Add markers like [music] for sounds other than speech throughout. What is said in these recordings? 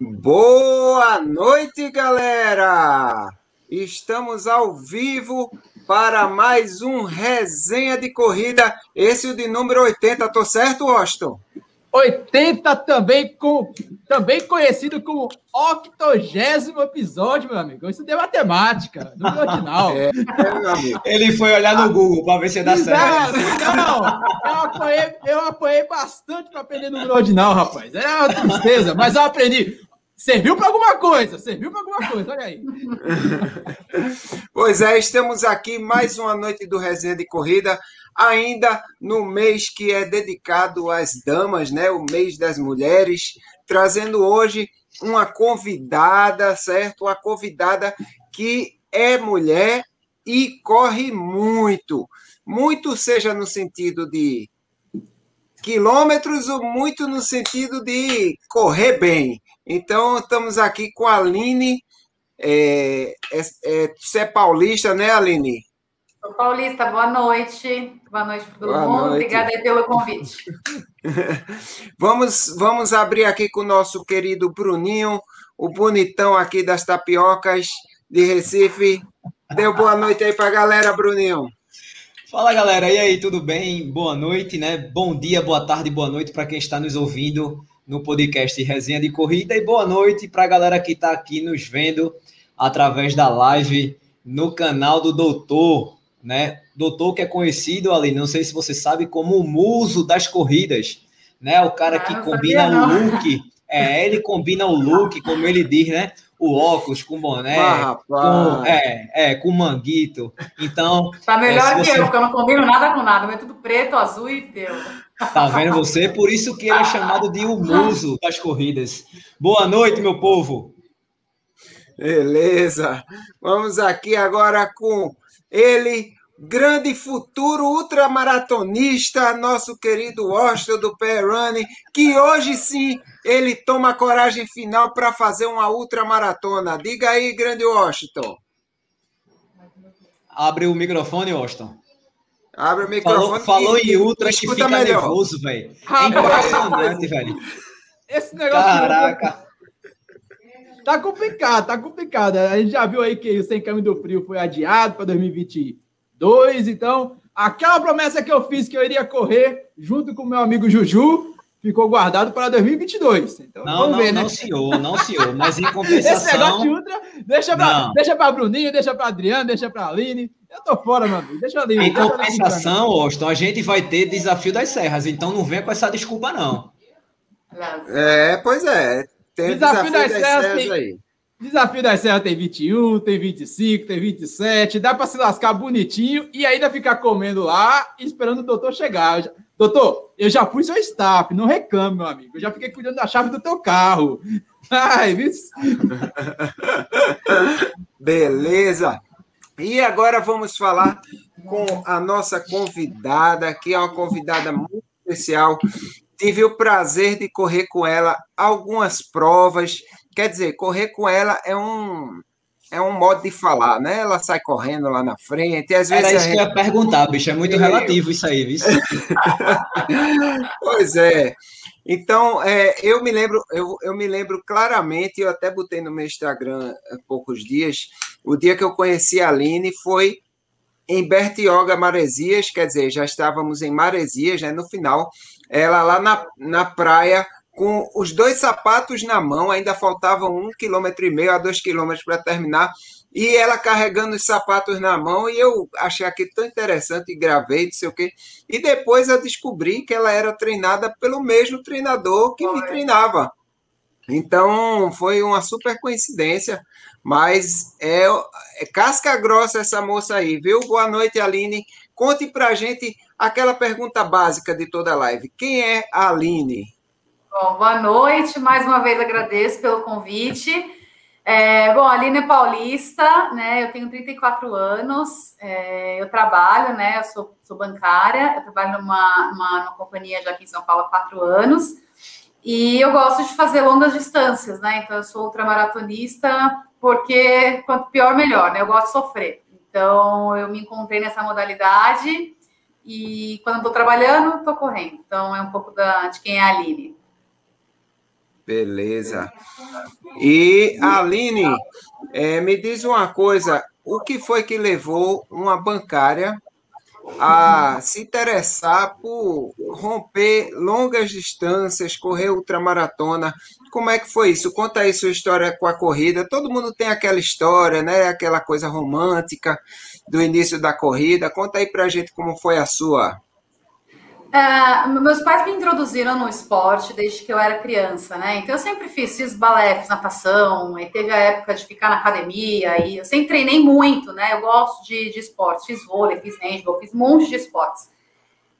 Boa noite, galera! Estamos ao vivo para mais um resenha de corrida, esse é o de número 80, tô certo, Austin? 80 também, com, também conhecido como 80 episódio, meu amigo. Isso de matemática, no ordinal. É, é, Ele foi olhar no Google para ver se ia dar certo. Não, eu apanhei, eu apanhei bastante para aprender no ordinal, rapaz. É uma tristeza, mas eu aprendi. Serviu para alguma coisa, serviu para alguma coisa, olha aí. [laughs] Pois é, estamos aqui mais uma noite do Resenha de Corrida, ainda no mês que é dedicado às damas, né? O mês das mulheres, trazendo hoje uma convidada, certo? Uma convidada que é mulher e corre muito. Muito seja no sentido de quilômetros ou muito no sentido de correr bem. Então, estamos aqui com a Aline. É, é, é, você é paulista, né, Aline? Sou paulista, boa noite. Boa noite para todo boa mundo. Noite. Obrigada aí pelo convite. [laughs] vamos, vamos abrir aqui com o nosso querido Bruninho, o bonitão aqui das tapiocas de Recife. Deu boa noite aí para a galera, Bruninho. Fala galera, e aí, tudo bem? Boa noite, né? Bom dia, boa tarde, boa noite para quem está nos ouvindo no podcast Resenha de Corrida e boa noite para a galera que está aqui nos vendo através da live no canal do Doutor, né? Doutor que é conhecido ali, não sei se você sabe, como o muso das corridas, né? O cara que ah, combina o look, é, ele combina o look, como ele diz, né? O óculos com boné, ah, com, é, é, com manguito. Então. Tá melhor é, que você... eu, porque eu não combino nada com nada, é tudo preto, azul e deu. Tá vendo você? Por isso que ele é chamado de o muso das corridas. Boa noite, meu povo. Beleza. Vamos aqui agora com ele, grande futuro ultramaratonista, nosso querido Washington do Running, que hoje sim ele toma coragem final para fazer uma ultramaratona. Diga aí, grande Washington. Abre o microfone, Washington. Abre o microfone. Falou, falou em ultra que fica melhor. nervoso, velho. É impressionante, velho. Esse negócio. Caraca. Tá complicado, tá complicado. A gente já viu aí que o Sem Caminho do Frio foi adiado para 2022. Então, aquela promessa que eu fiz que eu iria correr junto com o meu amigo Juju ficou guardado para 2022. Então, não, vamos não, ver, né? Não, senhor, não, senhor. Mas em compensação. [laughs] Esse negócio de ultra, deixa para deixa Bruninho, deixa para Adriano, deixa para Aline. Eu tô fora, meu amigo. Deixa ali. Em compensação, Austin, a gente vai ter desafio das serras, então não venha com essa desculpa, não. É, pois é. Tem desafio, desafio das, das serras, serras tem... aí. Desafio das Serras tem 21, tem 25, tem 27. Dá para se lascar bonitinho e ainda ficar comendo lá esperando o doutor chegar. Doutor, eu já fui seu staff, não reclame, meu amigo. Eu já fiquei cuidando da chave do teu carro. [laughs] Ai, viu? [laughs] Beleza. E agora vamos falar com a nossa convidada, que é uma convidada muito especial. Tive o prazer de correr com ela algumas provas. Quer dizer, correr com ela é um é um modo de falar, né? Ela sai correndo lá na frente. Às vezes Era isso que eu ia perguntar, bicho. É muito relativo isso aí, viu? [laughs] pois é. Então, é, eu me lembro, eu, eu me lembro claramente, eu até botei no meu Instagram há poucos dias, o dia que eu conheci a Aline foi em Bertioga, Maresias, quer dizer, já estávamos em Maresias, né, no final, ela lá na, na praia, com os dois sapatos na mão, ainda faltavam um quilômetro e meio a dois quilômetros para terminar, e ela carregando os sapatos na mão, e eu achei aquilo tão interessante, e gravei, não sei o quê. E depois eu descobri que ela era treinada pelo mesmo treinador que me treinava. Então, foi uma super coincidência, mas é, é, casca grossa essa moça aí, viu? Boa noite, Aline. Conte pra gente aquela pergunta básica de toda a live. Quem é a Aline? Bom, boa noite. Mais uma vez agradeço pelo convite. É, bom, a Aline é paulista, né? Eu tenho 34 anos, é, eu trabalho, né? Eu sou, sou bancária, eu trabalho numa, numa, numa, companhia já aqui em São Paulo há quatro anos, e eu gosto de fazer longas distâncias, né? Então, eu sou ultramaratonista, porque quanto pior, melhor, né? Eu gosto de sofrer. Então, eu me encontrei nessa modalidade, e quando estou trabalhando, estou correndo. Então, é um pouco da, de quem é a Aline. Beleza. E Aline, é, me diz uma coisa: o que foi que levou uma bancária a se interessar por romper longas distâncias, correr ultramaratona? Como é que foi isso? Conta aí sua história com a corrida. Todo mundo tem aquela história, né? Aquela coisa romântica do início da corrida. Conta aí pra gente como foi a sua. É, meus pais me introduziram no esporte desde que eu era criança, né? Então eu sempre fiz, fiz balé, fiz natação, aí teve a época de ficar na academia, e eu sempre treinei muito, né? Eu gosto de, de esportes, fiz vôlei, fiz handball, fiz um monte de esportes.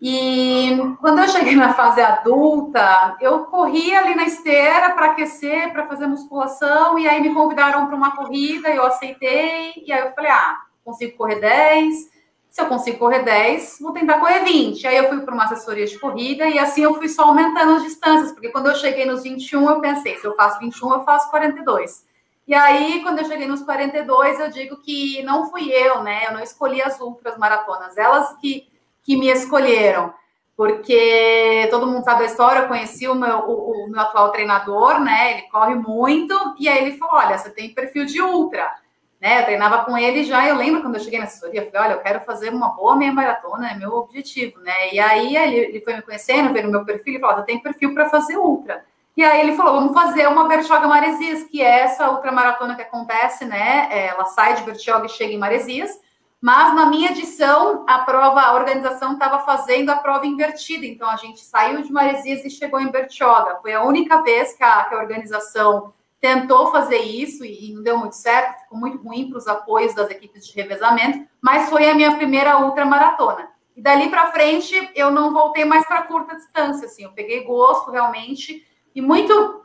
E quando eu cheguei [laughs] na fase adulta, eu corria ali na esteira para aquecer, para fazer musculação, e aí me convidaram para uma corrida, eu aceitei, e aí eu falei, ah, consigo correr 10 se eu consigo correr 10, vou tentar correr 20. Aí eu fui para uma assessoria de corrida e assim eu fui só aumentando as distâncias, porque quando eu cheguei nos 21, eu pensei, se eu faço 21, eu faço 42. E aí, quando eu cheguei nos 42, eu digo que não fui eu, né? Eu não escolhi as ultras maratonas, elas que, que me escolheram. Porque todo mundo sabe a história, eu conheci o meu, o, o meu atual treinador, né? Ele corre muito, e aí ele falou: olha, você tem perfil de ultra né? Eu treinava com ele já, eu lembro quando eu cheguei na assessoria, eu falei, olha, eu quero fazer uma boa meia maratona, é meu objetivo, né? E aí ele, foi me conhecendo, vendo meu perfil e falou, eu tenho perfil para fazer ultra. E aí ele falou, vamos fazer uma Bertioga Maresias, que é essa ultramaratona que acontece, né? É, ela sai de Bertioga e chega em Maresias, mas na minha edição, a prova, a organização estava fazendo a prova invertida, então a gente saiu de Maresias e chegou em Bertioga. Foi a única vez que a, que a organização tentou fazer isso e, não deu muito certo, ficou muito ruim para os apoios das equipes de revezamento, mas foi a minha primeira ultramaratona. E dali para frente eu não voltei mais para curta distância, assim, eu peguei gosto realmente e muito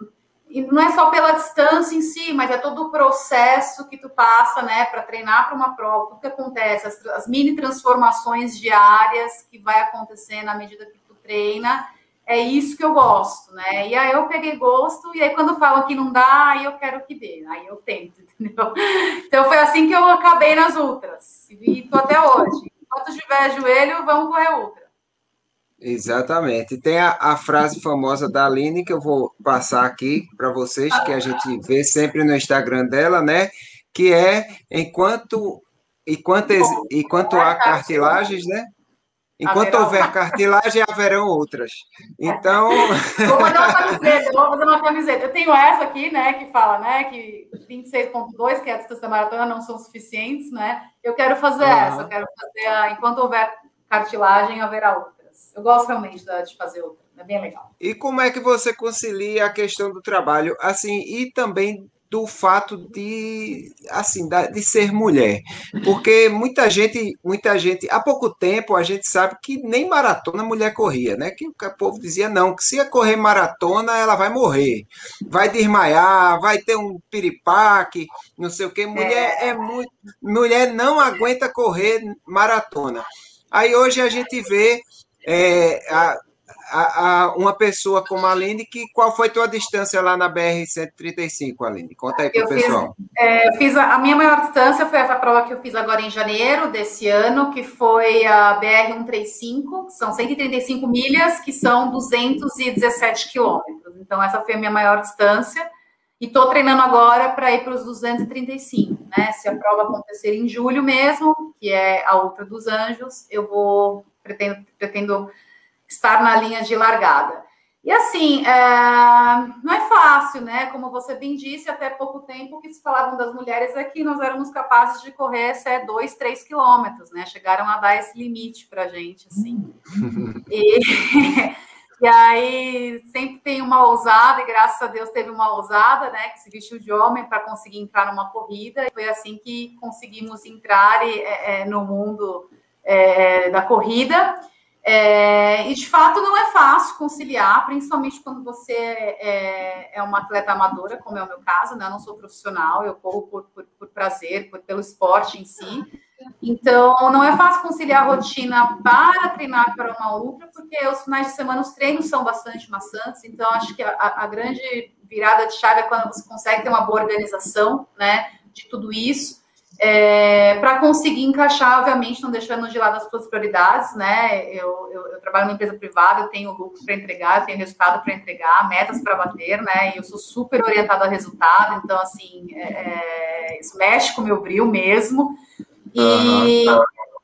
e não é só pela distância em si, mas é todo o processo que tu passa, né, para treinar para uma prova, tudo que acontece, as, as mini transformações diárias que vai acontecer na medida que tu treina é isso que eu gosto, né? E aí eu peguei gosto, e aí quando falam que não dá, aí eu quero que dê, aí eu tento, [laughs] entendeu? Então foi assim que eu acabei nas ultras, e tô até hoje. Enquanto tiver joelho, vamos correr ultra. Exatamente. Tem a, a, frase famosa da Aline que eu vou passar aqui para vocês, que a gente vê sempre no Instagram dela, né? Que é enquanto enquanto, enquanto há cartilagens, né? Enquanto haverá houver cartilagem, haverão outras. Então. [laughs] Vou fazer uma camiseta, vou fazer uma camiseta. Eu tenho essa aqui, né, que fala, né, que 26,2, que é a distância da maratona, não são suficientes, né? Eu quero fazer uhum. essa, eu quero fazer a. Enquanto houver cartilagem, haverá outras. Eu gosto realmente de fazer outra, é bem legal. E como é que você concilia a questão do trabalho, assim, e também do fato de assim de ser mulher. Porque muita gente muita gente há pouco tempo a gente sabe que nem maratona mulher corria né? Que o povo dizia não que se ia correr maratona ela vai morrer. Vai desmaiar vai ter um piripaque não sei o que mulher é, é muito mulher não aguenta correr maratona. Aí hoje a gente vê é, a, a, a, uma pessoa como a Aline, que qual foi tua distância lá na BR-135, Aline? Conta aí para o pessoal. Fiz, é, fiz a, a, minha maior distância foi essa prova que eu fiz agora em janeiro desse ano, que foi a BR-135, são 135 milhas, que são 217 quilômetros. Então, essa foi a minha maior distância. E estou treinando agora para ir para os 235, né? Se a prova acontecer em julho mesmo, que é a outra dos anjos, eu vou pretendo, pretendo estar na linha de largada. E assim, é, não é fácil, né? Como você bem disse, até pouco tempo que se falavam das mulheres é que nós éramos capazes de correr até dois, três quilômetros, né? Chegaram a dar esse limite para gente, assim. E, [laughs] e, aí sempre tem uma ousada, e graças a Deus teve uma ousada, né? Que se vestiu de homem para conseguir entrar numa corrida. E foi assim que conseguimos entrar e, é, é no mundo é, da corrida. É, e de fato não é fácil conciliar, principalmente quando você é, é, uma atleta amadora, como é o meu caso, né? Eu não sou profissional, eu corro por, por, por prazer, por, pelo esporte em si. Então, não é fácil conciliar a rotina para treinar para uma ultra, porque os finais de semana os treinos são bastante maçantes. Então, acho que a, a grande virada de chave é quando você consegue ter uma boa organização, né, de tudo isso. É, para conseguir encaixar, obviamente, não deixando de lado as suas prioridades, né? Eu, eu, eu trabalho numa empresa privada, eu tenho lucro para entregar, eu tenho resultado para entregar, metas para bater, né? E eu sou super orientada a resultado, então, assim, é, é isso mexe com o meu brilho mesmo. E, uhum.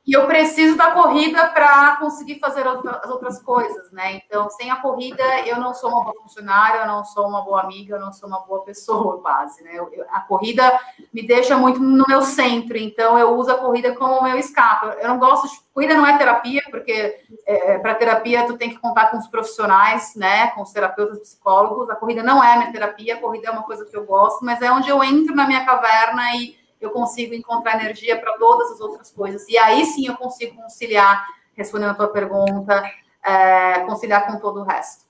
E eu preciso da corrida para conseguir fazer as outras coisas, né? Então, sem a corrida, eu não sou uma boa funcionária, eu não sou uma boa amiga, eu não sou uma boa pessoa, [laughs] quase, né? Eu, eu, a corrida me deixa muito no meu centro, então eu uso a corrida como meu escape. Eu não gosto de. Corrida não é terapia, porque é, para terapia tu tem que contar com os profissionais, né? Com os terapeutas, psicólogos. A corrida não é minha terapia, a corrida é uma coisa que eu gosto, mas é onde eu entro na minha caverna e eu consigo encontrar energia para todas as outras coisas. E aí sim eu consigo conciliar, respondendo a tua pergunta, é, conciliar com todo o resto.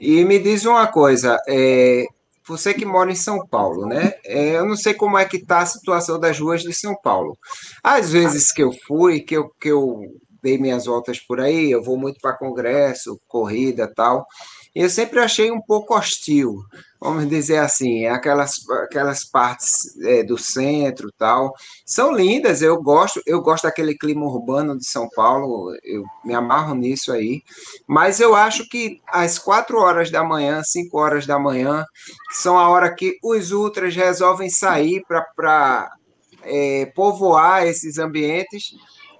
E me diz uma coisa, é, você que mora em São Paulo, né? É, eu não sei como é que está a situação das ruas de São Paulo. Às vezes que eu fui, que eu, que eu dei minhas voltas por aí, eu vou muito para congresso, corrida tal eu sempre achei um pouco hostil, vamos dizer assim, aquelas, aquelas partes é, do centro tal, são lindas, eu gosto, eu gosto daquele clima urbano de São Paulo, eu me amarro nisso aí, mas eu acho que às quatro horas da manhã, cinco horas da manhã, são a hora que os ultras resolvem sair para é, povoar esses ambientes,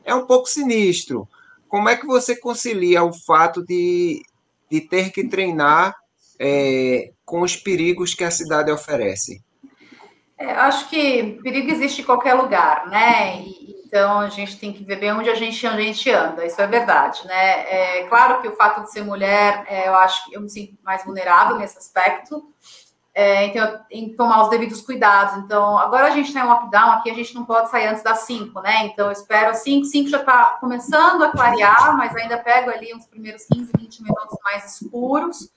é um pouco sinistro. Como é que você concilia o fato de de ter que treinar é, com os perigos que a cidade oferece? É, acho que perigo existe em qualquer lugar, né? E, então a gente tem que ver bem onde a gente, onde a gente anda, isso é verdade, né? É claro que o fato de ser mulher, é, eu acho que eu me sinto mais vulnerável nesse aspecto. É, então, que tomar os devidos cuidados. Então, agora a gente tem um lockdown aqui, a gente não pode sair antes das 5, né? Então, eu espero 5, 5 já está começando a clarear, mas ainda pego ali uns primeiros 15, 20 minutos mais escuros.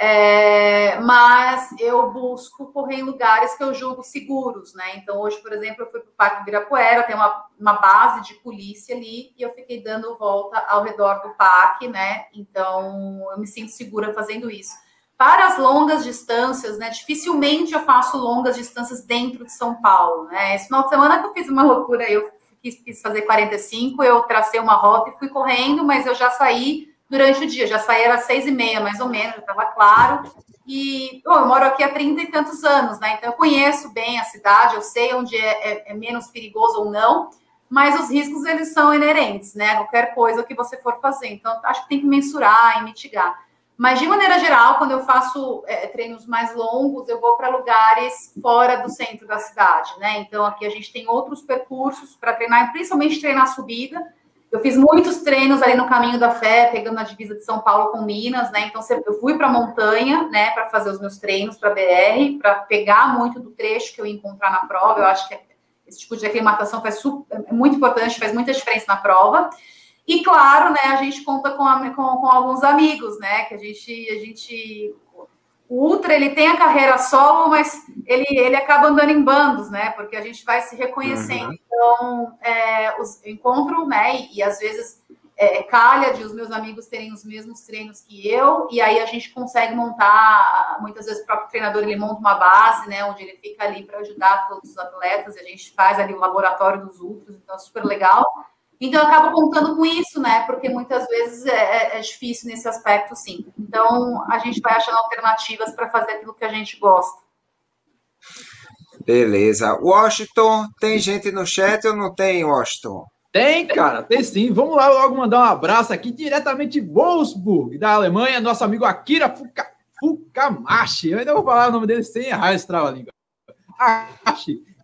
É, mas eu busco correr em lugares que eu julgo seguros, né? Então, hoje, por exemplo, eu fui para o Parque Ibirapuera, tem uma, uma base de polícia ali, e eu fiquei dando volta ao redor do parque, né? Então, eu me sinto segura fazendo isso. Para as longas distâncias, né? Dificilmente eu faço longas distâncias dentro de São Paulo, né? Esse final de semana que eu fiz uma loucura, eu quis, quis fazer 45, eu tracei uma rota e fui correndo, mas eu já saí durante o dia, já saí às seis e meia, mais ou menos, já estava claro. E bom, eu moro aqui há trinta e tantos anos, né? Então eu conheço bem a cidade, eu sei onde é, é, é, menos perigoso ou não, mas os riscos eles são inerentes, né? Qualquer coisa que você for fazer. Então acho que tem que mensurar e mitigar. Mas, de maneira geral, quando eu faço é, treinos mais longos, eu vou para lugares fora do centro da cidade, né? Então, aqui a gente tem outros percursos para treinar, principalmente treinar subida. Eu fiz muitos treinos ali no Caminho da Fé, pegando a divisa de São Paulo com Minas, né? Então, eu fui para a montanha, né, para fazer os meus treinos para BR, para pegar muito do trecho que eu ia encontrar na prova. Eu acho que esse tipo de aclimatação faz super, é muito importante, faz muita diferença na prova. E claro, né, a gente conta com, a, com, com, alguns amigos, né? Que a gente, a gente. O Ultra ele tem a carreira solo, mas ele, ele acaba andando em bandos, né? Porque a gente vai se reconhecendo. Uhum. Então, é, os, encontro, né? E, e às vezes é, calha de os meus amigos terem os mesmos treinos que eu, e aí a gente consegue montar, muitas vezes o próprio treinador ele monta uma base, né, onde ele fica ali para ajudar todos os atletas, e a gente faz ali o laboratório dos ultras, então é super legal. Então, eu acabo contando com isso, né? Porque muitas vezes é, é, é, difícil nesse aspecto, sim. Então, a gente vai achando alternativas para fazer aquilo que a gente gosta. Beleza. Washington, tem gente no chat ou não tem, Washington? Tem, cara, tem sim. Vamos lá logo mandar um abraço aqui diretamente de Wolfsburg, da Alemanha, nosso amigo Akira Fuka, Fukamashi. Eu ainda vou falar o nome dele sem errar esse trava-língua.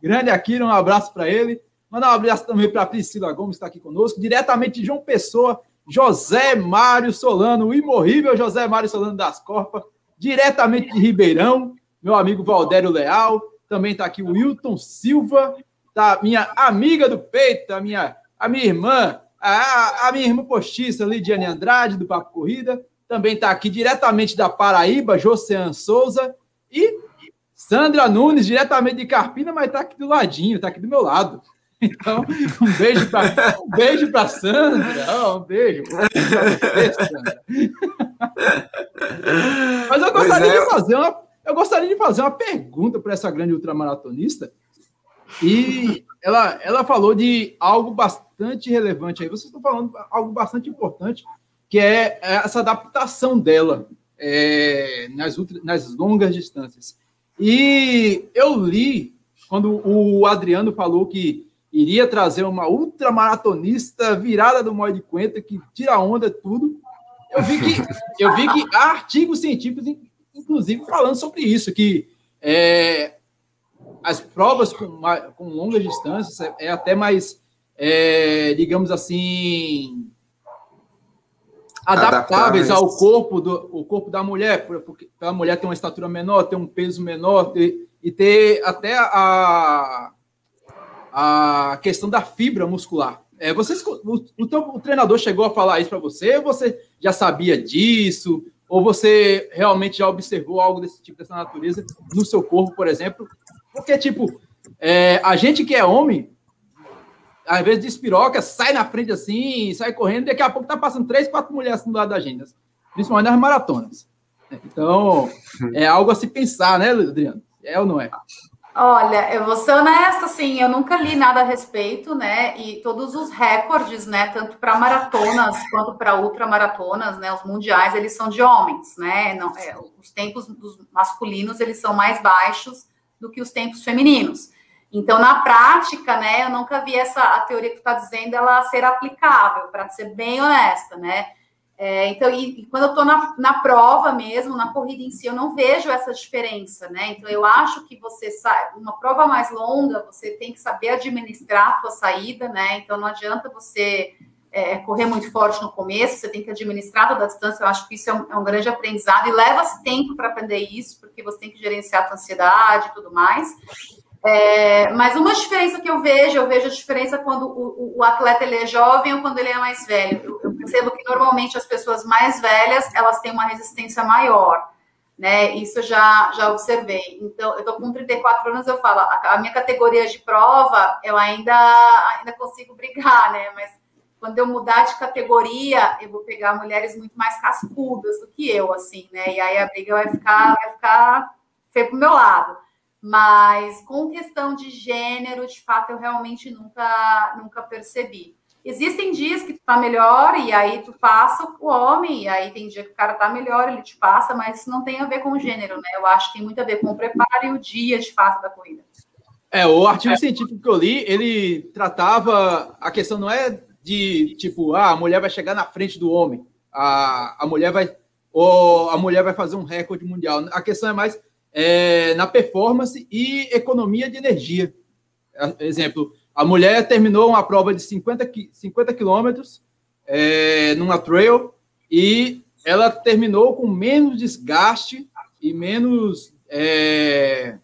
Grande Akira, um abraço para ele. Mandar um abraço também para Priscila Gomes, que está aqui conosco, diretamente de João Pessoa, José Mário Solano, o imorrível José Mário Solano das Corpas, diretamente de Ribeirão, meu amigo Valdério Leal, também está aqui o Wilton Silva, tá minha amiga do peito, a minha, a minha irmã, a, a minha irmã postiça, Lidiane Andrade, do Papo Corrida, também está aqui diretamente da Paraíba, Josean Souza, e Sandra Nunes, diretamente de Carpina, mas está aqui do ladinho, está aqui do meu lado. Então, um beijo para um beijo para Sandra, oh, um beijo. Mas eu gostaria é. de fazer uma eu gostaria de fazer uma pergunta para essa grande ultramaratonista. E ela, ela falou de algo bastante relevante aí. Vocês estão falando algo bastante importante, que é essa adaptação dela é, nas, nas longas distâncias. E eu li, quando o Adriano falou que iria trazer uma ultramaratonista virada do Moy de Quenta, que tira onda tudo, eu vi que, [laughs] eu vi que há artigos científicos, inclusive, falando sobre isso, que é, as provas com, com longas distâncias é, é até mais, é, digamos assim, adaptáveis ao corpo do o corpo da mulher, porque a mulher tem uma estatura menor, tem um peso menor, ter, e ter até a, a questão da fibra muscular. É, vocês, o, o, o treinador chegou a falar isso para você? Você já sabia disso? Ou você realmente já observou algo desse tipo, dessa natureza no seu corpo, por exemplo? Porque, tipo, é, a gente que é homem, às vezes despiroca, sai na frente assim, sai correndo, daqui a pouco tá passando três, quatro mulheres assim do lado da gente, principalmente nas maratonas. Então, é algo a se pensar, né, Adriano? É ou não é? Olha, eu vou ser honesta, assim, eu nunca li nada a respeito, né? E todos os recordes, né, tanto para maratonas quanto para ultramaratonas, né, os mundiais, eles são de homens, né? Não, é, os tempos dos masculinos, eles são mais baixos do que os tempos femininos. Então, na prática, né, eu nunca vi essa a teoria que tu está dizendo ela ser aplicável, para ser bem honesta, né? É, então, e, e, quando eu estou na, na prova mesmo, na corrida em si, eu não vejo essa diferença, né? Então, eu acho que você sai, uma prova mais longa, você tem que saber administrar a tua saída, né? Então, não adianta você é, correr muito forte no começo, você tem que administrar toda a distância. Eu acho que isso é um, é um grande aprendizado e leva-se tempo para aprender isso, porque você tem que gerenciar a tua ansiedade e tudo mais. É, mas uma diferença que eu vejo, eu vejo a diferença quando o, o, atleta ele é jovem ou quando ele é mais velho. Eu, percebo que normalmente as pessoas mais velhas elas têm uma resistência maior, né? Isso já já observei. Então, eu tô com 34 anos, eu falo, a, a minha categoria de prova eu ainda ainda consigo brigar, né? Mas quando eu mudar de categoria, eu vou pegar mulheres muito mais cascudas do que eu, assim, né? E aí a briga vai ficar vai ficar feio pro meu lado. Mas com questão de gênero, de fato, eu realmente nunca, nunca percebi. Existem dias que tu tá melhor e aí tu passa o homem, e aí tem dia que o cara tá melhor, ele te passa, mas isso não tem a ver com o gênero, né? Eu acho que tem muito a ver com o preparo e o dia de fato da corrida. É, o artigo é. científico que eu li, ele tratava a questão não é de tipo, ah, a mulher vai chegar na frente do homem, a, a mulher vai ou a mulher vai fazer um recorde mundial. A questão é mais é, na performance e economia de energia. Exemplo, a mulher terminou uma prova de 50, 50 quilômetros é, numa trail e ela terminou com menos desgaste e menos, é,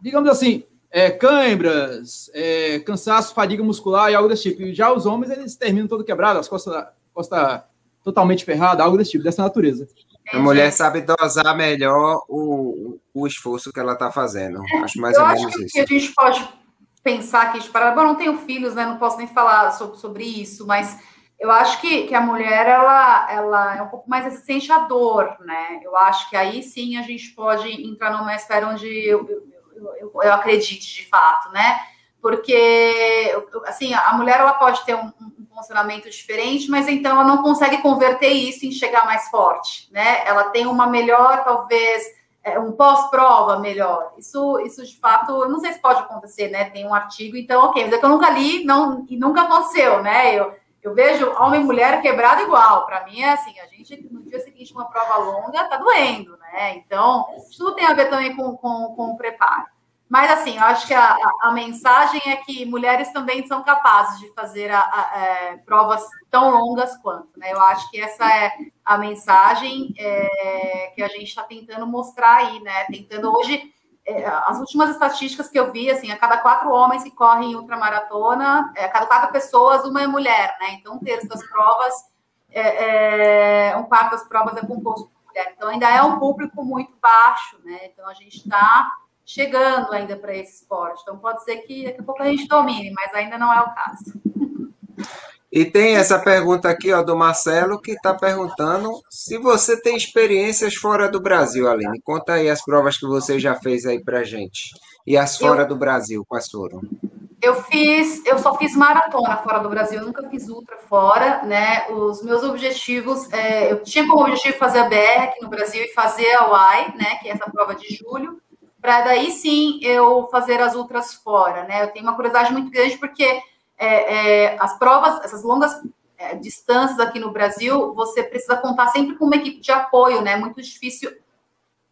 digamos assim, é, cãibras, é, cansaço, fadiga muscular e algo desse tipo. E já os homens, eles terminam todo quebrado, as costas, costa totalmente ferrada, algo desse tipo, dessa natureza. A mulher sabe dosar melhor o, o esforço que ela está fazendo. Acho mais eu ou menos acho isso. Que a gente pode pensar que a gente para. Bom, não tenho filhos, né? Não posso nem falar sobre, sobre isso, mas eu acho que, que a mulher ela, ela é um pouco mais resistente à dor, né? Eu acho que aí sim a gente pode entrar numa esfera onde eu, eu, eu, eu acredite de fato, né? Porque assim a mulher ela pode ter um, um funcionamento diferente, mas então ela não consegue converter isso em chegar mais forte, né? Ela tem uma melhor, talvez, é, um pós-prova melhor. Isso, isso de fato, eu não sei se pode acontecer, né? Tem um artigo, então, ok, mas é que eu nunca li não, e nunca aconteceu, né? Eu, eu vejo homem e mulher quebrado igual. Para mim é assim, a gente no dia seguinte uma prova longa tá doendo, né? Então, isso tudo tem a ver também com, com, com o preparo. Mas, assim, eu acho que a, a, mensagem é que mulheres também são capazes de fazer a, a, é, provas tão longas quanto, né? Eu acho que essa é a mensagem é, que a gente está tentando mostrar aí, né? Tentando hoje, é, as últimas estatísticas que eu vi, assim, a cada quatro homens que correm ultramaratona, é, a cada quatro pessoas, uma é mulher, né? Então, um terço das provas, é, é, um quarto das provas é composto por mulher. Então, ainda é um público muito baixo, né? Então, a gente está chegando ainda para esse esporte. Então pode ser que daqui a pouco a gente domine, mas ainda não é o caso. E tem essa pergunta aqui, ó, do Marcelo, que está perguntando se você tem experiências fora do Brasil, Aline. Conta aí as provas que você já fez aí pra gente. E as fora eu, do Brasil, quais foram? Eu fiz, eu só fiz maratona fora do Brasil, nunca fiz ultra fora, né? Os meus objetivos, é, eu tinha como objetivo fazer a BR aqui no Brasil e fazer a UAI, né? Que é essa prova de julho, para daí sim eu fazer as ultras fora, né? Eu tenho uma curiosidade muito grande porque é, é, as provas, essas longas é, distâncias aqui no Brasil, você precisa contar sempre com uma equipe de apoio, né? Muito difícil.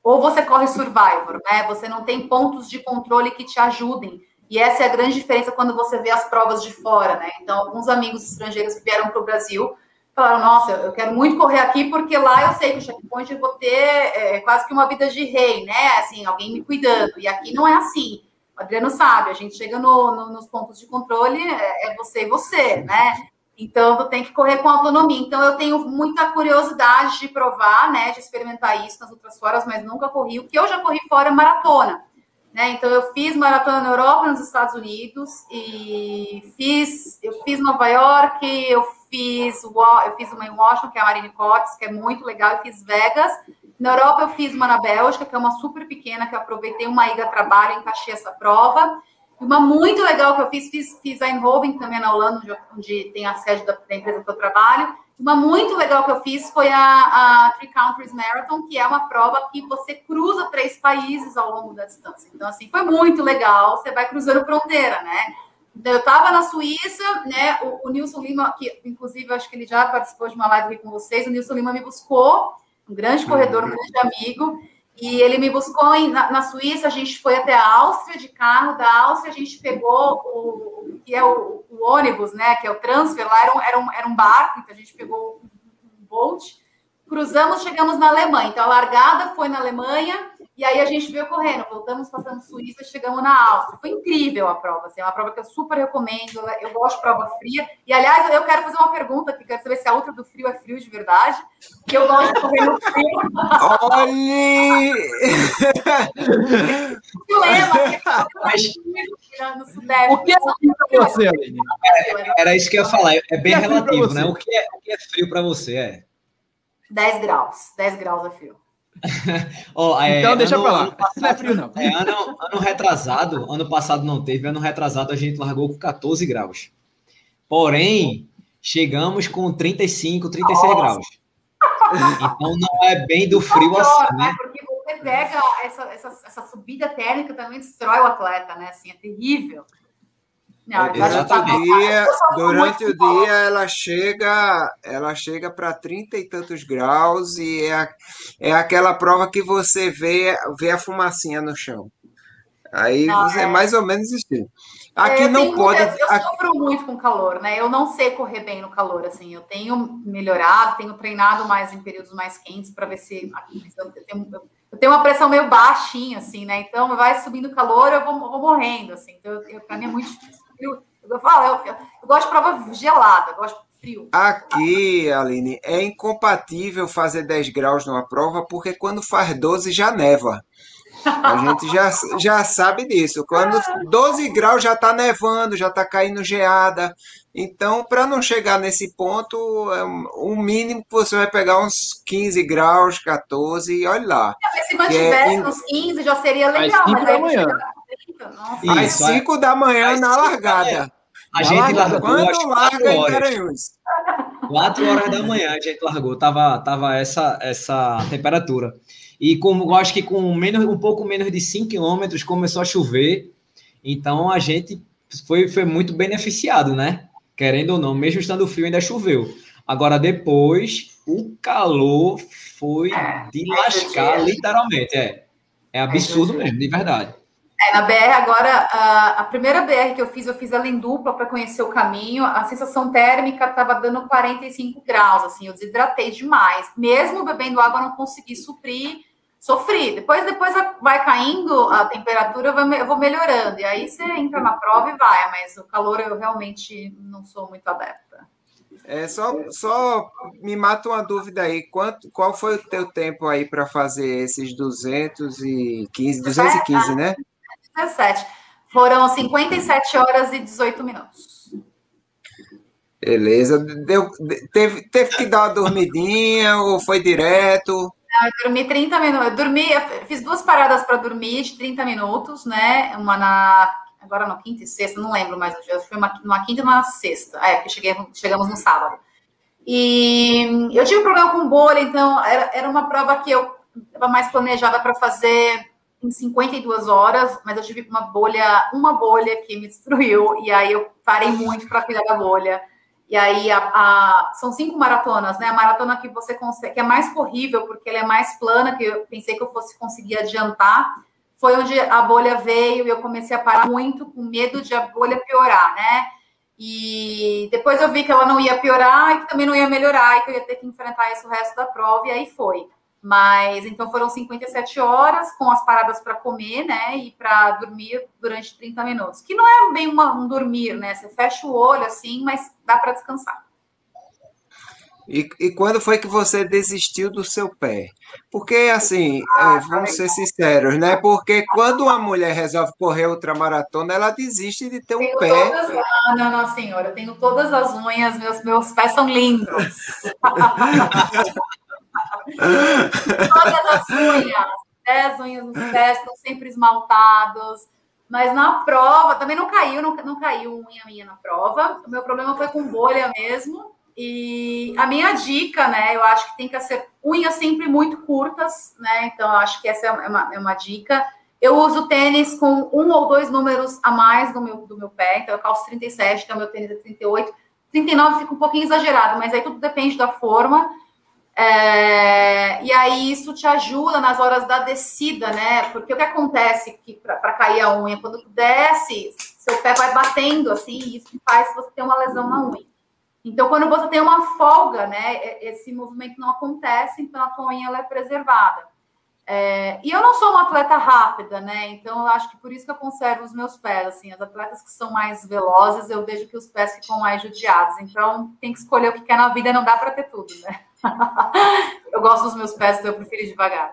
Ou você corre survivor, né? Você não tem pontos de controle que te ajudem. E essa é a grande diferença quando você vê as provas de fora, né? Então, alguns amigos estrangeiros que vieram para o Brasil falaram: Nossa, eu quero muito correr aqui porque lá eu sei que o checkpoint eu vou ter é, quase que uma vida de rei, né? Assim, alguém me cuidando. E aqui não é assim. O Adriano sabe, a gente chega no, no, nos pontos de controle, é, é, você e você, né? Então, tu tem que correr com autonomia. Então, eu tenho muita curiosidade de provar, né? De experimentar isso nas outras foras, mas nunca corri. O que eu já corri fora é maratona. Né? Então, eu fiz maratona na Europa, nos Estados Unidos, e fiz, eu fiz Nova York, eu fiz, eu fiz uma em Washington, que é a Marine Corps, que é muito legal, eu fiz Vegas, na Europa, eu fiz uma na Bélgica, que é uma super pequena, que eu aproveitei uma ida a trabalho, encaixei essa prova. Uma muito legal que eu fiz, fiz, fiz a Eindhoven, também na Holanda, onde, onde tem a sede da, da, empresa que eu trabalho. Uma muito legal que eu fiz foi a, a Three Countries Marathon, que é uma prova que você cruza três países ao longo da distância. Então, assim, foi muito legal. Você vai cruzando fronteira, né? Eu estava na Suíça, né? O, o Nilson Lima, que inclusive acho que ele já participou de uma live aqui com vocês, o Nilson Lima me buscou um grande corredor, um grande amigo. E ele me buscou em, na, na, Suíça, a gente foi até a Áustria de carro, da Áustria a gente pegou o que é o, o, ônibus, né? Que é o transfer, lá era um, era um, era um barco, então a gente pegou um Bolt, cruzamos, chegamos na Alemanha. Então a largada foi na Alemanha, e aí a gente veio correndo, voltamos, passando Suíça, chegamos na Áustria. Foi incrível a prova, assim, é uma prova que eu super recomendo. Eu gosto de prova fria. E, aliás, eu quero fazer uma pergunta que quero saber se a outra do frio é frio de verdade. Que eu gosto de correr no frio. Olha! [laughs] no Sudeste. O que é frio para você, Aline? É, era isso que eu ia falar. É bem é relativo, né? O que é, o que é frio para você? É 10 graus. 10 graus é frio [laughs] oh, é, então deixa para lá. Passado, não é frio, não. É, ano, ano retrasado, ano passado não teve, ano retrasado a gente largou com 14 graus. Porém, chegamos com 35, 36 Nossa. graus. Então não é bem do frio pior, assim, né? né? Porque você pega essa, essa, essa subida térmica também destrói o atleta, né? Assim, é terrível. Não, durante o dia, durante o dia ela chega, ela chega para 30 e tantos graus e é, é aquela prova que você vê, vê a fumacinha no chão. Aí não, é. é mais ou menos isso. Aqui eu não pode. eu aqui... sofro muito com calor, né? Eu não sei correr bem no calor, assim. Eu tenho melhorado, tenho treinado mais em períodos mais quentes para ver se eu tenho, eu tenho uma pressão meio baixinha, assim, né? Então vai subindo o calor, eu vou, eu vou morrendo, assim. Então, para mim é muito difícil frio. Eu falo, eu, eu, gosto de prova gelada, eu gosto de frio. Aqui, Aline, é incompatível fazer 10 graus numa prova, porque quando faz 12 já neva. A gente já, já sabe disso. Quando 12 graus já está nevando, já está caindo geada. Então, para não chegar nesse ponto, é o mínimo que você vai pegar uns 15 graus, 14, e olha lá. É, se mantivesse é, uns 15 já seria legal. Às 5 da manhã. Às 5 da manhã na largada. A gente largou Quando larga em Garanhuns. 4 horas da manhã a gente largou, tava, tava essa, essa temperatura. E como eu acho que com menos, um pouco menos de 5 quilômetros começou a chover, então a gente foi, foi muito beneficiado, né? Querendo ou não, mesmo estando frio, ainda choveu. Agora, depois, o calor foi é, de lascar, literalmente. É, é absurdo mesmo, de verdade. É, na BR agora, a, a, primeira BR que eu fiz, eu fiz ela em dupla para conhecer o caminho. A sensação térmica estava dando 45 graus, assim, eu desidratei demais. Mesmo bebendo água, não consegui suprir, sofri. Depois, depois vai caindo a temperatura, eu vou melhorando. E aí você entra na prova e vai, mas o calor eu realmente não sou muito adepta. É só, só me mata uma dúvida aí. Quanto, qual foi o teu tempo aí para fazer esses 215, 215, né? 17. Foram 57 horas e 18 minutos. Beleza. Deu, teve, teve que dar uma dormidinha ou foi direto? Eu dormi 30 minutos. Eu dormi, eu fiz duas paradas para dormir de 30 minutos, né? Uma na. Agora na quinta e sexta, não lembro mais o dia. Foi uma, uma quinta e uma sexta. É, porque cheguei, chegamos no sábado. E eu tive problema com bolha, então era, era uma prova que eu estava mais planejada para fazer em 52 horas, mas eu tive uma bolha, uma bolha que me destruiu, e aí eu parei muito para cuidar da bolha. E aí a, a, são cinco maratonas, né? A maratona que você consegue, que é mais corrível, porque ela é mais plana, que eu pensei que eu fosse conseguir adiantar, foi onde a bolha veio e eu comecei a parar muito com medo de a bolha piorar, né? E depois eu vi que ela não ia piorar e que também não ia melhorar e que eu ia ter que enfrentar isso o resto da prova, e aí foi. Mas então foram 57 horas com as paradas para comer, né? E para dormir durante 30 minutos. Que não é bem uma, um dormir, né? Você fecha o olho assim, mas dá para descansar. E, e, quando foi que você desistiu do seu pé? Porque, assim, é, vamos ser sinceros, né? Porque quando uma mulher resolve correr ultramaratona, ela desiste de ter um tenho pé. Todas... Ah, não, não, senhora, eu tenho todas as unhas, meus, meus pés são lindos. [laughs] Todas as unhas, as unhas nos pés estão sempre esmaltados. Mas na prova, também não caiu, não, não caiu unha minha na prova. O meu problema foi com bolha mesmo. E a minha dica, né? Eu acho que tem que ser unhas sempre muito curtas, né? Então, acho que essa é uma, é uma dica. Eu uso tênis com um ou dois números a mais do meu, do meu pé. Então, eu calço 37, então meu tênis é 38. 39 fica um pouquinho exagerado, mas aí tudo depende da forma. É, e aí isso te ajuda nas horas da descida, né? Porque o que acontece que para cair a unha, quando tu desce, seu pé vai batendo assim, e isso faz você ter uma lesão na unha. Então, quando você tem uma folga, né, esse movimento não acontece, então a tua unha ela é preservada. É, e eu não sou uma atleta rápida, né? Então eu acho que por isso que eu conservo os meus pés. Assim, as atletas que são mais velozes, eu vejo que os pés ficam mais judiados. Então tem que escolher o que quer na vida, não dá para ter tudo, né? [laughs] eu gosto dos meus pés, então eu prefiro ir devagar.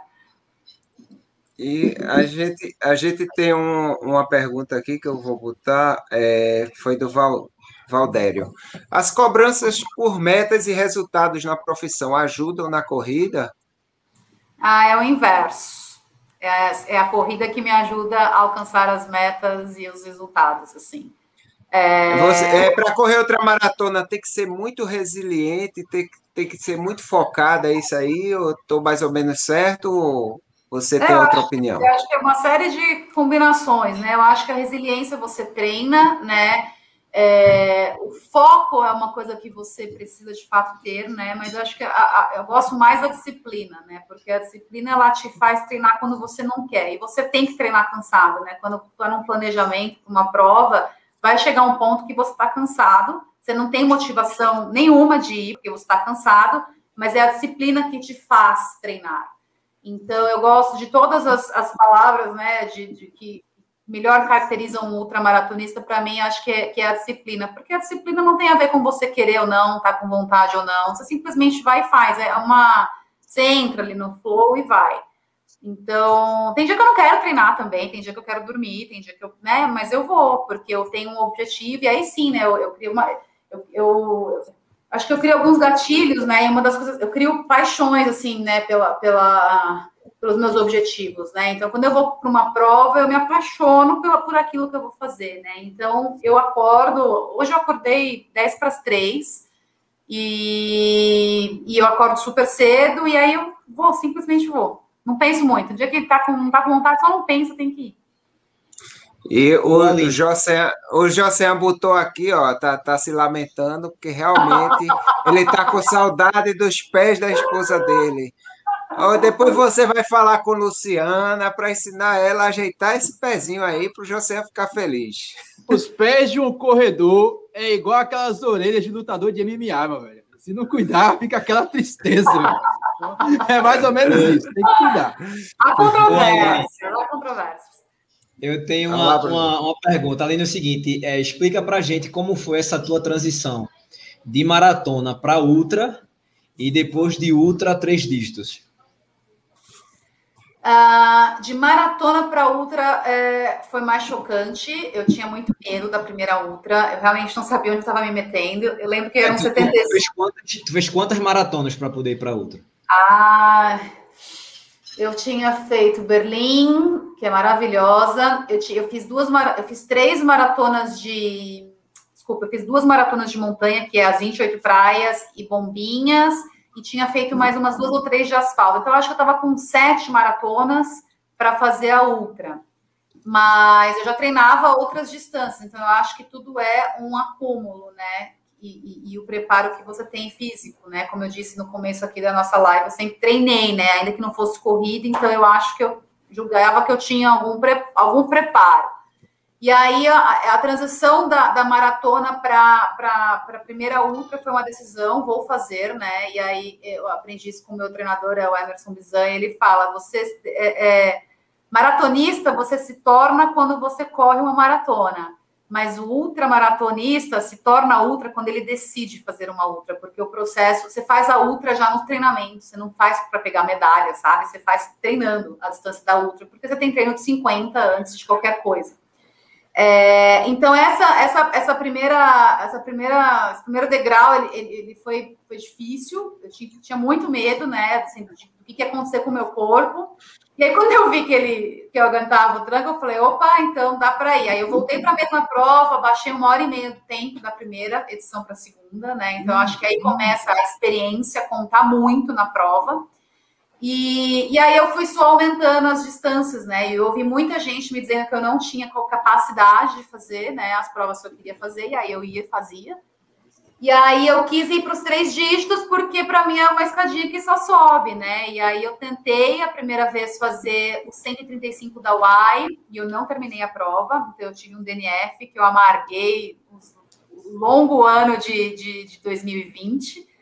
E a gente, a gente tem um, uma pergunta aqui que eu vou botar, é, foi do Val, Valdério. As cobranças por metas e resultados na profissão ajudam na corrida? Ah, é o inverso. É, é a corrida que me ajuda a alcançar as metas e os resultados, assim. É, é para correr outra maratona tem que ser muito resiliente, tem, tem que ser muito focada, é isso aí? Eu estou mais ou menos certo? Ou você é, tem outra acho, opinião? Eu acho que é uma série de combinações, né? Eu acho que a resiliência você treina, né? É, o foco é uma coisa que você precisa de fato ter, né? Mas eu acho que a, a, eu gosto mais da disciplina, né? Porque a disciplina ela te faz treinar quando você não quer. E você tem que treinar cansado, né? Quando está num planejamento, uma prova, vai chegar um ponto que você está cansado, você não tem motivação nenhuma de ir, porque você está cansado, mas é a disciplina que te faz treinar. Então, eu gosto de todas as, as palavras, né, de, de, que melhor caracterizam um ultramaratonista, para mim, acho que é, que é a disciplina, porque a disciplina não tem a ver com você querer ou não, tá com vontade ou não, você simplesmente vai e faz, é uma, você entra ali no flow e vai. Então, tem dia que eu não quero treinar também, tem dia que eu quero dormir, tem dia que eu, né, mas eu vou, porque eu tenho um objetivo, e aí sim, né, eu, eu crio uma, eu, eu, acho que eu crio alguns gatilhos, né, e uma das coisas, eu crio paixões, assim, né, pela, pela, pelos meus objetivos, né, então quando eu vou para uma prova, eu me apaixono por, por aquilo que eu vou fazer, né, então eu acordo, hoje eu acordei 10 para as 3, e, e eu acordo super cedo, e aí eu vou, simplesmente vou, não penso muito. O dia que tá com, não tá com vontade, só não pensa, tem que ir. E o José, o José botou aqui, ó, tá, tá se lamentando, porque realmente ele tá com saudade dos pés da esposa dele. Ó, depois você vai falar com Luciana para ensinar ela a ajeitar esse pezinho aí para o José ficar feliz. Os pés de um corredor é igual aquelas orelhas de lutador de MMA, meu velho. Se não cuidar, fica aquela tristeza, velho. É mais ou menos isso, tem que cuidar. Há controvérsia, há controvérsias. Eu tenho uma, uma, uma, pergunta, além do seguinte, é, explica pra gente como foi essa tua transição de maratona para ultra e depois de ultra três dígitos. Uh, de maratona para ultra é, foi mais chocante. Eu tinha muito medo da primeira ultra. Eu realmente não sabia onde estava me metendo. Eu lembro que eram é, tu, 75. Tu fez quantas, tu fez quantas maratonas para poder ir para ultra? Ah, eu tinha feito Berlim, que é maravilhosa. Eu, eu fiz duas, eu fiz três maratonas de, desculpa, eu fiz duas maratonas de montanha, que é as 28 praias e bombinhas e tinha feito mais umas duas ou três de asfalto. Então, eu acho que eu estava com sete maratonas para fazer a ultra. Mas eu já treinava outras distâncias, então eu acho que tudo é um acúmulo, né? E, e, o preparo que você tem físico, né? Como eu disse no começo aqui da nossa live, eu sempre treinei, né? Ainda que não fosse corrida, então eu acho que eu julgava que eu tinha algum, pre, algum preparo. E aí a, a transição da, da maratona para a primeira ultra foi uma decisão, vou fazer, né? E aí eu aprendi isso com o meu treinador, é o Emerson Bizan, ele fala: você é, é, maratonista você se torna quando você corre uma maratona. Mas o ultramaratonista se torna ultra quando ele decide fazer uma ultra, porque o processo, você faz a ultra já no treinamento, você não faz para pegar medalha, sabe? Você faz treinando a distância da ultra, porque você tem treino de 50 antes de qualquer coisa. É, então essa essa essa primeira essa primeira esse primeiro degrau ele, ele, ele foi, foi difícil eu tinha, tinha muito medo né assim, do, que, que ia acontecer com o meu corpo e aí quando eu vi que ele que eu aguentava o tranco eu falei opa então dá para ir aí eu voltei para a mesma prova baixei uma hora e meia do tempo da primeira edição para a segunda né então acho que aí começa a experiência contar muito na prova e, e aí eu fui só aumentando as distâncias, né? E eu ouvi muita gente me dizendo que eu não tinha capacidade de fazer, né? As provas que eu queria fazer, e aí eu ia e fazia. E aí eu quis ir para os três dígitos, porque para mim é uma escadinha que só sobe, né? E aí eu tentei a primeira vez fazer o 135 da Y e eu não terminei a prova, então eu tive um DNF que eu amarguei um longo ano de, de, de 2020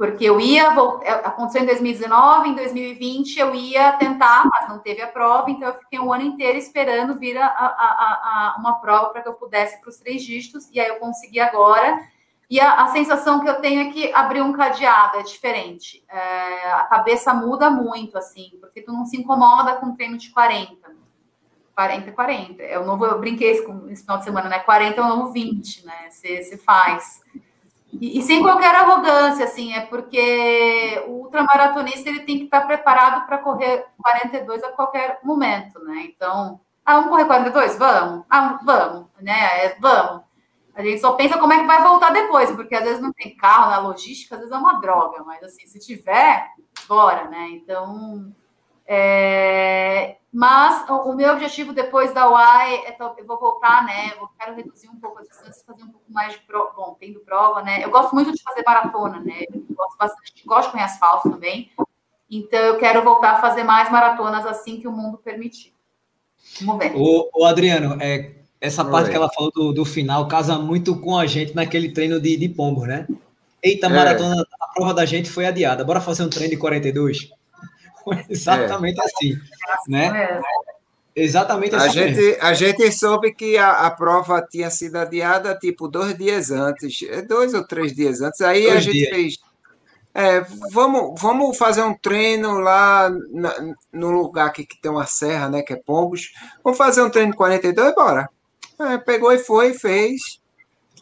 porque eu ia, é, aconteceu em 2019, em 2020 eu ia tentar, mas não teve a prova, então eu fiquei um ano inteiro esperando vir a, a, a, a uma prova para que eu pudesse para os três dígitos, e aí eu consegui agora. E a, sensação que eu tenho é que abrir um cadeado é diferente. É, a cabeça muda muito, assim, porque tu não se incomoda com um treino de 40. 40 40. É o novo, eu brinquei esse final de semana, né? 40 é o novo 20, né? Você faz. E, e, sem qualquer arrogância, assim, é porque o ultramaratonista ele tem que estar preparado para correr 42 a qualquer momento, né? Então, ah, vamos correr 42? Vamos. Ah, vamos, né? É, vamos. A gente só pensa como é que vai voltar depois, porque às vezes não tem carro, na logística, às vezes é uma droga, mas assim, se tiver, bora, né? Então, é, mas o, meu objetivo depois da UAI é eu vou voltar, né? Eu quero reduzir um pouco a distância, fazer um pouco mais de prova, bom, tendo prova, né? Eu gosto muito de fazer maratona, né? Eu gosto bastante, gosto de correr asfalto também. Então eu quero voltar a fazer mais maratonas assim que o mundo permitir. Vamos ver. O, o Adriano, é, essa parte Oi. que ela falou do, do, final casa muito com a gente naquele treino de, de pombo, né? Eita, a é. maratona, a prova da gente foi adiada. Bora fazer um treino de 42? [laughs] exatamente é. assim, né? Exatamente assim. A gente, a gente soube que a, a prova tinha sido adiada tipo dois dias antes, é, dois ou três dias antes. Aí dois a gente dias. fez. É, vamos, vamos fazer um treino lá na, no lugar aqui que tem uma serra, né? Que é Pombos. Vamos fazer um treino de 42, bora. É, pegou e foi, fez.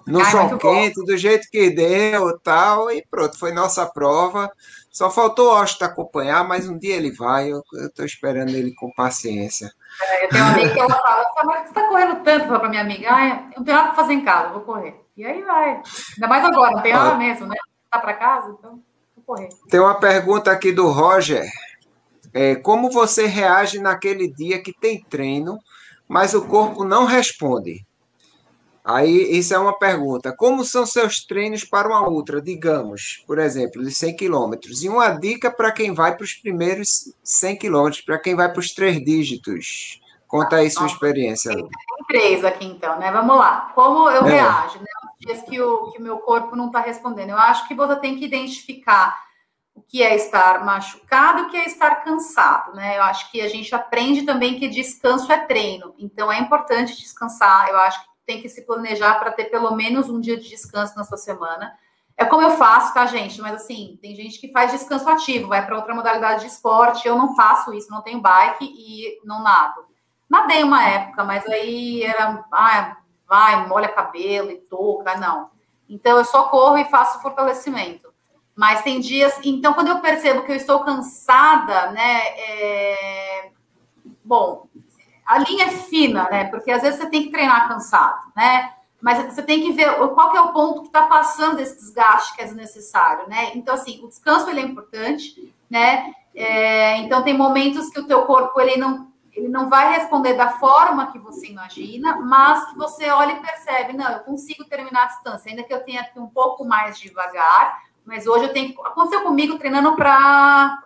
No Ai, sol quente, do jeito que deu tal, e pronto, foi nossa prova. Só faltou o Austin acompanhar, mas um dia ele vai, eu estou esperando ele com paciência. É, eu tenho uma amiga que ela fala, mas você está correndo tanto para minha amiga? Ah, eu não tenho nada para fazer em casa, vou correr. E aí vai. Ainda mais agora, não tem nada mesmo, né? Tá para casa, então vou correr. Tem uma pergunta aqui do Roger. É, como você reage naquele dia que tem treino, mas o corpo não responde? Aí, isso é uma pergunta. Como são seus treinos para uma ultra, digamos, por exemplo, de 100 quilômetros? E uma dica para quem vai para os primeiros 100 quilômetros, para quem vai para os três dígitos. Conta aí sua experiência. Tem três aqui, então, né? Vamos lá. Como eu é. reajo, né? Os dias que o, que o meu corpo não está respondendo. Eu acho que você tem que identificar o que é estar machucado o que é estar cansado, né? Eu acho que a gente aprende também que descanso é treino. Então, é importante descansar. Eu acho que tem que se planejar para ter pelo menos um dia de descanso na sua semana. É como eu faço, tá, gente? Mas assim, tem gente que faz descanso ativo, vai para outra modalidade de esporte. Eu não faço isso, não tenho bike e não nado. Nadei uma época, mas aí era, ah, vai, molha cabelo e toca, não. Então eu só corro e faço fortalecimento. Mas tem dias, então quando eu percebo que eu estou cansada, né, é... bom, a linha é fina, né, porque às vezes você tem que treinar cansado, né, mas você tem que ver qual que é o ponto que está passando esse desgaste que é desnecessário, né? Então, assim, o descanso ele é importante, né? É, então, tem momentos que o teu corpo ele não, ele não vai responder da forma que você imagina, mas que você olha e percebe, não, eu consigo terminar a distância, ainda que eu tenha que um pouco mais devagar, mas hoje eu tenho. Aconteceu comigo treinando para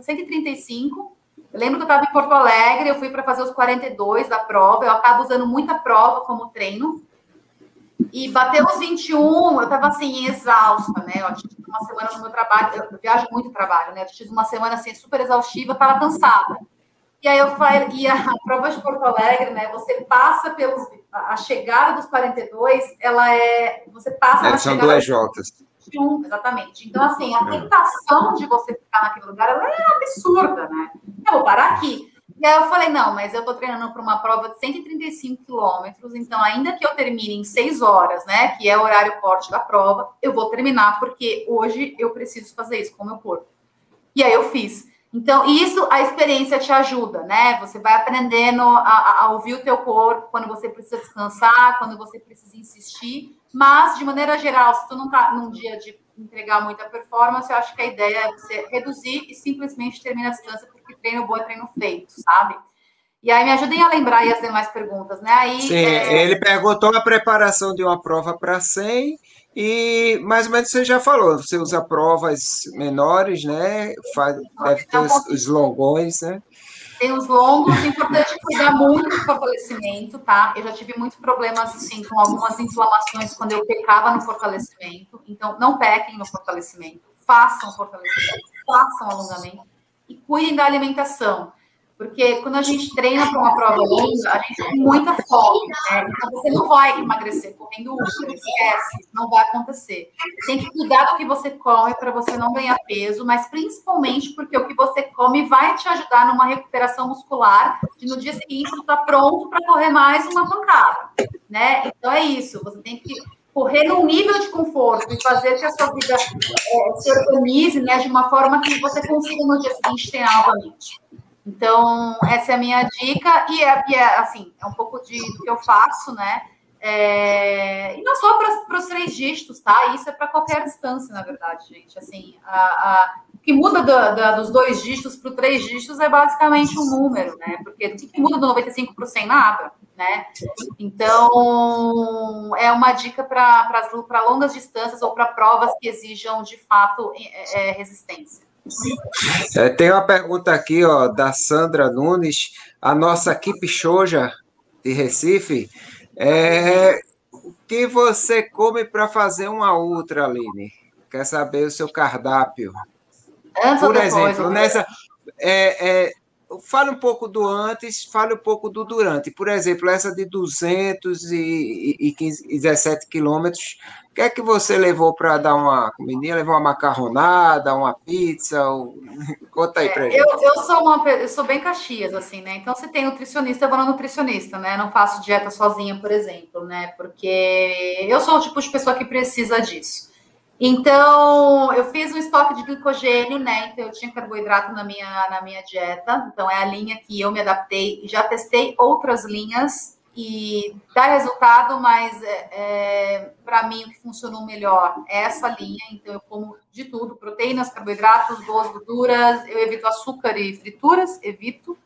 135, eu lembro que eu estava em Porto Alegre, eu fui para fazer os 42 da prova, eu acabo usando muita prova como treino, e bateu os 21, eu tava assim, exausta, né? Eu tive uma semana no meu trabalho, eu viajo muito trabalho, né? Eu tive uma semana assim, super exaustiva, tava cansada. E aí eu falei, e a [laughs] prova de Porto Alegre, né? Você passa pelos. A chegada dos 42, ela é. Você passa. É, são duas jotas. 21, exatamente. Então, assim, a tentação de você ficar naquele lugar ela é absurda, né? Eu vou parar aqui. E aí eu falei, não, mas eu tô treinando para uma prova de 135 quilômetros, então ainda que eu termine em 6 horas, né, que é o horário corte da prova, eu vou terminar porque hoje eu preciso fazer isso com o meu corpo. E aí eu fiz. Então, isso a experiência te ajuda, né? Você vai aprendendo a, a ouvir o teu corpo quando você precisa descansar, quando você precisa insistir, mas de maneira geral, se tu não tá num dia de entregar muita performance, eu acho que a ideia é você reduzir e simplesmente terminar a distância, porque treino bom é treino feito, sabe? E aí me ajudem a lembrar aí as demais perguntas, né? Aí, Sim, é... ele perguntou a preparação de uma prova para 100 e mais ou menos você já falou, você usa provas menores, né? Faz, deve ter os, os longões, né? Tem os longos, é importante cuidar muito do fortalecimento, tá? Eu já tive muitos problemas, assim, com algumas inflamações quando eu pecava no fortalecimento. Então, não pequem no fortalecimento. Façam fortalecimento, façam alongamento e cuidem da alimentação. Porque quando a gente treina para uma prova longa, a gente tem muita fome, né? Então você não vai emagrecer correndo ultra, esquece, não vai acontecer. Tem que cuidar do que você come para você não ganhar peso, mas principalmente porque o que você come vai te ajudar numa recuperação muscular, e no dia seguinte você está pronto para correr mais uma pancada, né? Então é isso, você tem que correr num nível de conforto e fazer que a sua vida é, se organize, né, de uma forma que você consiga no dia seguinte treinar novamente. Então, essa é a minha dica, e é, e é assim, é um pouco de, do que eu faço, né? É, e não só para os três dígitos, tá? Isso é para qualquer distância, na verdade, gente. Assim, a, a, o que muda do, dos dois dígitos para os três dígitos é basicamente um número, né? Porque o que muda do 95 para o 100? Nada, né? Então, é uma dica para longas distâncias ou para provas que exijam, de fato, é, é, resistência. É, tem uma pergunta aqui, ó, da Sandra Nunes, a nossa equipe Shoja de Recife. É, o que você come para fazer uma ultra, Aline? Quer saber o seu cardápio? Antes Por exemplo, nessa. É, é, fale um pouco do antes, fale um pouco do durante. Por exemplo, essa de 217 quilômetros, o que é que você levou para dar uma comidinha? Levou uma macarronada, uma pizza? Ou... [laughs] Conta aí para é, Eu, eu, sou uma, eu sou bem caxias, assim, né? Então, se tem nutricionista, eu vou no nutricionista, né? não faço dieta sozinha, por exemplo, né? Porque eu sou o tipo de pessoa que precisa disso. Então, eu fiz um estoque de glicogênio, né? Então, eu tinha carboidrato na minha, na minha dieta. Então, é a linha que eu me adaptei. Já testei outras linhas e dá resultado, mas é, é para mim o que funcionou melhor é essa linha. Então, eu como de tudo: proteínas, carboidratos, boas gorduras. Eu evito açúcar e frituras, evito.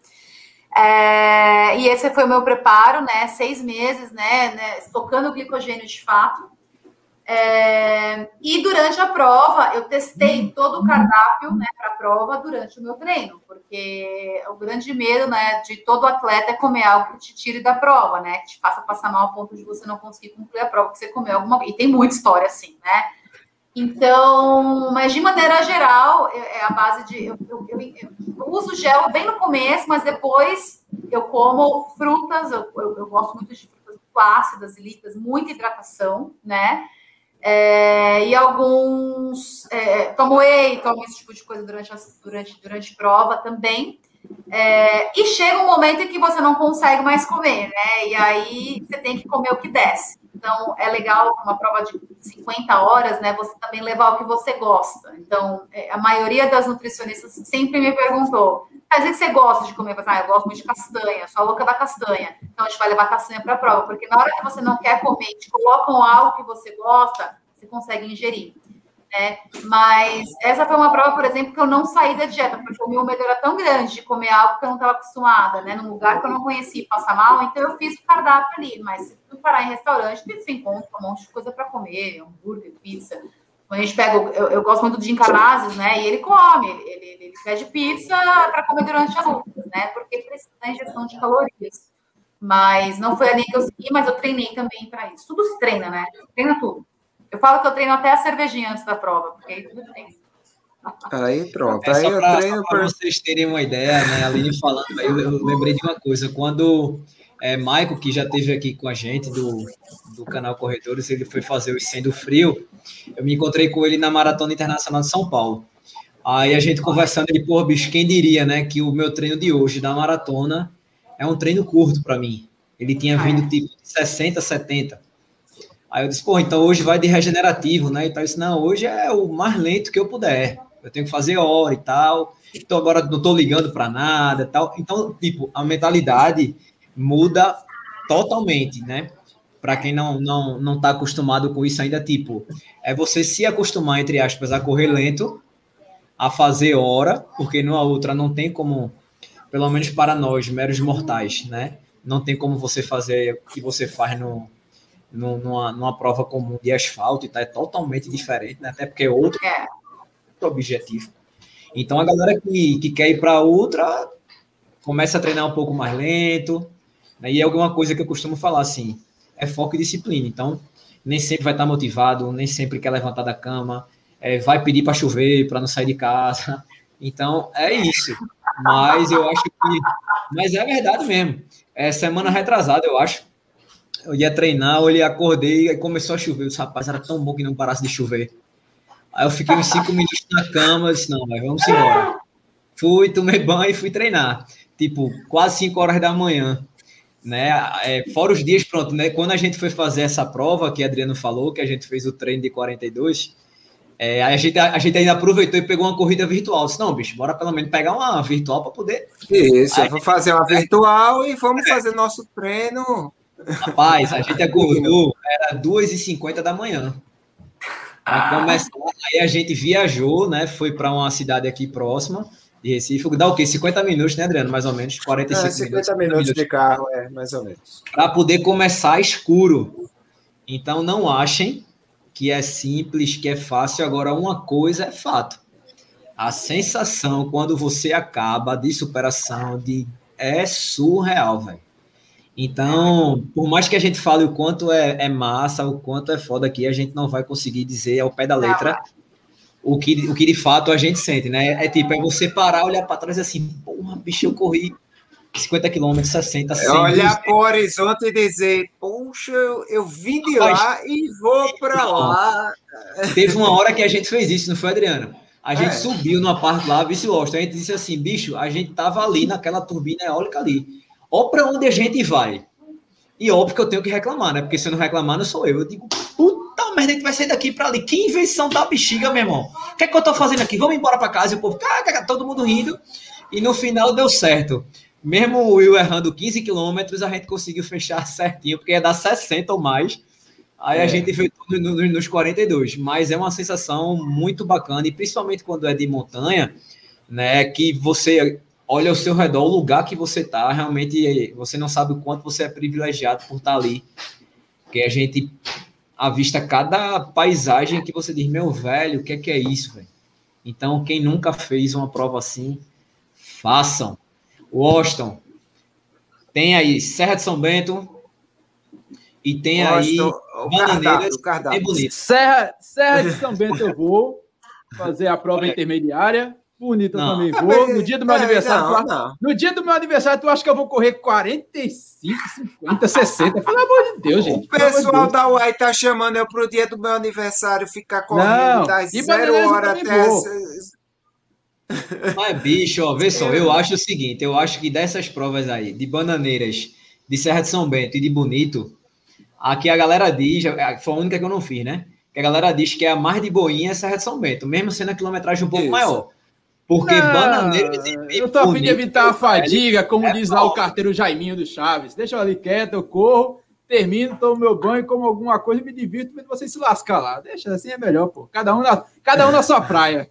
É, e esse foi o meu preparo, né? Seis meses, né? né estocando o glicogênio de fato. É, e durante a prova, eu testei todo o cardápio né, para a prova durante o meu treino, porque o grande medo né, de todo atleta é comer algo que te tire da prova, né? Que te faça passar mal ao ponto de você não conseguir concluir a prova, que você comeu alguma E tem muita história assim, né? Então, mas de maneira geral, é, é a base de. Eu, eu, eu, eu, uso gel bem no começo, mas depois eu como frutas, eu, gosto muito de frutas ácidas líquidas, muita hidratação, né? É, e alguns é, tomo whey, tomo esse tipo de coisa durante, durante, durante prova também. É, e chega um momento em que você não consegue mais comer, né? E aí você tem que comer o que desce. Então é legal uma prova de 50 horas, né? Você também levar o que você gosta. Então é, a maioria das nutricionistas sempre me perguntou: mas o que você gosta de comer? Ah, eu gosto muito de castanha, sou a louca da castanha. Então a gente vai levar castanha para a prova, porque na hora que você não quer comer, te colocam algo que você gosta, você consegue ingerir. Né? Mas essa foi uma prova, por exemplo, que eu não saí da dieta, porque o meu medo era tão grande de comer algo que eu não estava acostumada, né? Num lugar que eu não conhecia passar mal, então eu fiz o cardápio ali. Mas se tu parar em restaurante, você encontra um monte de coisa para comer, hambúrguer, pizza. Quando a gente pega, eu, eu gosto muito de Encarnazes, né? E ele come, ele, ele, ele pede pizza para comer durante as lutas, né? Porque precisa da injeção de calorias. Mas não foi a linha que eu segui, mas eu treinei também para isso. Tudo se treina, né? Treina tudo. Eu falo que eu treino até a cervejinha antes da prova, porque aí tudo tem. Aí pronto. É aí eu pra, treino para vocês terem uma ideia, né? Ali falando, eu, eu, lembrei de uma coisa. Quando é, Michael, que já esteve aqui com a gente do, do canal Corredores, ele foi fazer o Sendo Frio. Eu me encontrei com ele na Maratona Internacional de São Paulo. Aí a gente conversando, ele, pô, bicho, quem diria, né, que o meu treino de hoje da maratona é um treino curto para mim. Ele tinha vindo tipo 60, 70. Aí eu disse, pô, então hoje vai de regenerativo, né? E tal. Eu disse, não, hoje é o mais lento que eu puder. Eu tenho que fazer hora e tal. Então agora não tô ligando para nada e tal. Então, tipo, a mentalidade muda totalmente, né? Para quem não, não, não tá acostumado com isso ainda, tipo, é você se acostumar, entre aspas, a correr lento, a fazer hora, porque numa outra não tem como, pelo menos para nós, meros mortais, né? Não tem como você fazer o que você faz no, numa, numa prova comum de asfalto e tá, é totalmente diferente, né? até porque é outro, é. outro objetivo. Então a galera que, que quer ir para outra começa a treinar um pouco mais lento, né? e é alguma coisa que eu costumo falar assim, é foco e disciplina. Então, nem sempre vai estar motivado, nem sempre quer levantar da cama, é, vai pedir para chover para não sair de casa. Então, é isso. Mas eu acho que. Mas é verdade mesmo. É semana retrasada, eu acho eu ia treinar, eu acordei e começou a chover. Os rapazes era tão bom que não parasse de chover. Aí eu fiquei uns cinco minutos na cama, disse, não, mas vamos embora. Fui, tomei banho e fui treinar. Tipo, quase 5 horas da manhã. Né? É, fora os dias, pronto, né? Quando a gente foi fazer essa prova, que Adriano falou, que a gente fez o treino de 42, é, a, gente, a gente ainda aproveitou e pegou uma corrida virtual. Disse, não, bicho, bora pelo menos pegar uma virtual para poder. Isso, vou fazer uma virtual e vamos fazer nosso treino Rapaz, a gente acordou, era 2h50 da manhã. Ah. Começar, aí a gente viajou, né? Foi para uma cidade aqui próxima de Recife. Dá o quê? 50 minutos, né, Adriano? Mais ou menos. 45 é, 50 minutos. 50 minutos de carro, é, mais ou menos. Para poder começar escuro. Então não achem que é simples, que é fácil. Agora, uma coisa é fato. A sensação quando você acaba de superação de é surreal, velho. Então, por mais que a gente fale o quanto é, é, massa, o quanto é foda aqui, a gente não vai conseguir dizer ao pé da letra o que, o que de fato a gente sente, né? É tipo, é você parar, olhar para trás e assim, porra, bicho, eu corri 50 quilômetros, 60, 100. É olhar para o horizonte e dizer, poxa, eu, eu vim de lá e vou para lá. Teve uma hora que a gente fez isso, não foi, Adriano? A gente é. subiu numa parte lá, vice-lost. A gente disse assim, bicho, a gente tava ali naquela turbina eólica ali ó para onde a gente vai. E óbvio que eu tenho que reclamar, né? Porque se eu não reclamar, não sou eu. Eu digo, puta merda, a gente vai sair daqui para ali. Que invenção da bexiga, meu irmão. O que é que eu tô fazendo aqui? Vamos embora para casa. E o povo, cara, todo mundo rindo. E no final deu certo. Mesmo o Will errando 15 quilômetros, a gente conseguiu fechar [laughs] certinho, porque ia dar 60 ou mais. Aí é. a gente veio nos 42. Mas é uma sensação muito bacana, e principalmente quando é de montanha, né? Que você olha ao seu redor, o lugar que você está, realmente você não sabe o quanto você é privilegiado por estar tá ali. Porque a gente avista cada paisagem que você diz, meu velho, o que é que é isso, velho? Então, quem nunca fez uma prova assim, façam. Washington, tem aí Serra de São Bento e tem aí Bananeiras, é bonito. Serra, Serra de São Bento eu vou fazer a prova intermediária Bonita não. também vou. No dia do meu é, aniversário. Não, tu, não. No dia do meu aniversário, tu acha que eu vou correr 45, 50, 60? Pelo amor de Deus, gente. O pessoal da UAI tá chamando eu pro dia do meu aniversário ficar correndo não. das zero hora até. Mas, bicho, ó, vê só, eu acho o seguinte: eu acho que dessas provas aí, de bananeiras, de Serra de São Bento e de Bonito, aqui a galera diz, foi a única que eu não fiz, né? Que a galera diz que é a mais de boinha é Serra de São Bento, mesmo sendo a quilometragem um pouco Isso. maior. Porque não, bananeiras. Eu tô a fim de evitar a fadiga, como é diz lá o carteiro Jaiminho do Chaves. Deixa eu ali quieto, eu corro, termino, tomo meu banho, como alguma coisa e me divirto, vendo vocês se lascar lá. Deixa assim é melhor, pô. Cada um na, cada um na sua [laughs] praia.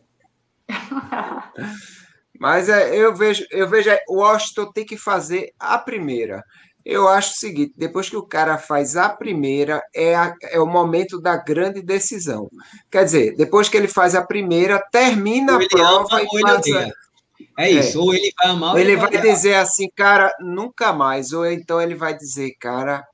Mas é, eu vejo, eu vejo, o Washington tem que fazer a primeira. Eu acho o seguinte: depois que o cara faz a primeira, é, a, é o momento da grande decisão. Quer dizer, depois que ele faz a primeira, termina a prova e passa. É isso, é. ou ele vai amar ou ele, ele vai, vai dizer assim, cara, nunca mais. Ou então ele vai dizer, cara,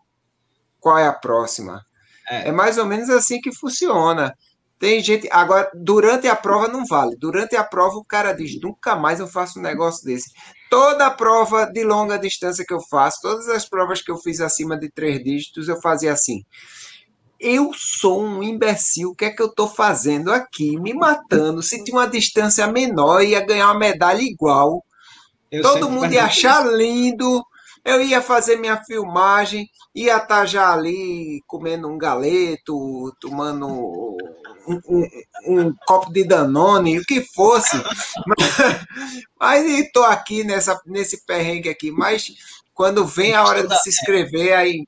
qual é a próxima? É, é mais ou menos assim que funciona. Tem gente. Agora, durante a prova não vale. Durante a prova, o cara diz: nunca mais eu faço um negócio desse. Toda prova de longa distância que eu faço, todas as provas que eu fiz acima de três dígitos, eu fazia assim. Eu sou um imbecil, o que é que eu estou fazendo aqui? Me matando. Se tinha uma distância menor, ia ganhar uma medalha igual. Eu Todo mundo ia achar lindo. Eu ia fazer minha filmagem, ia estar já ali comendo um galeto, tomando um, um, um copo de Danone, o que fosse. [laughs] Mas estou aqui nessa, nesse perrengue aqui. Mas quando vem a hora de se inscrever, aí.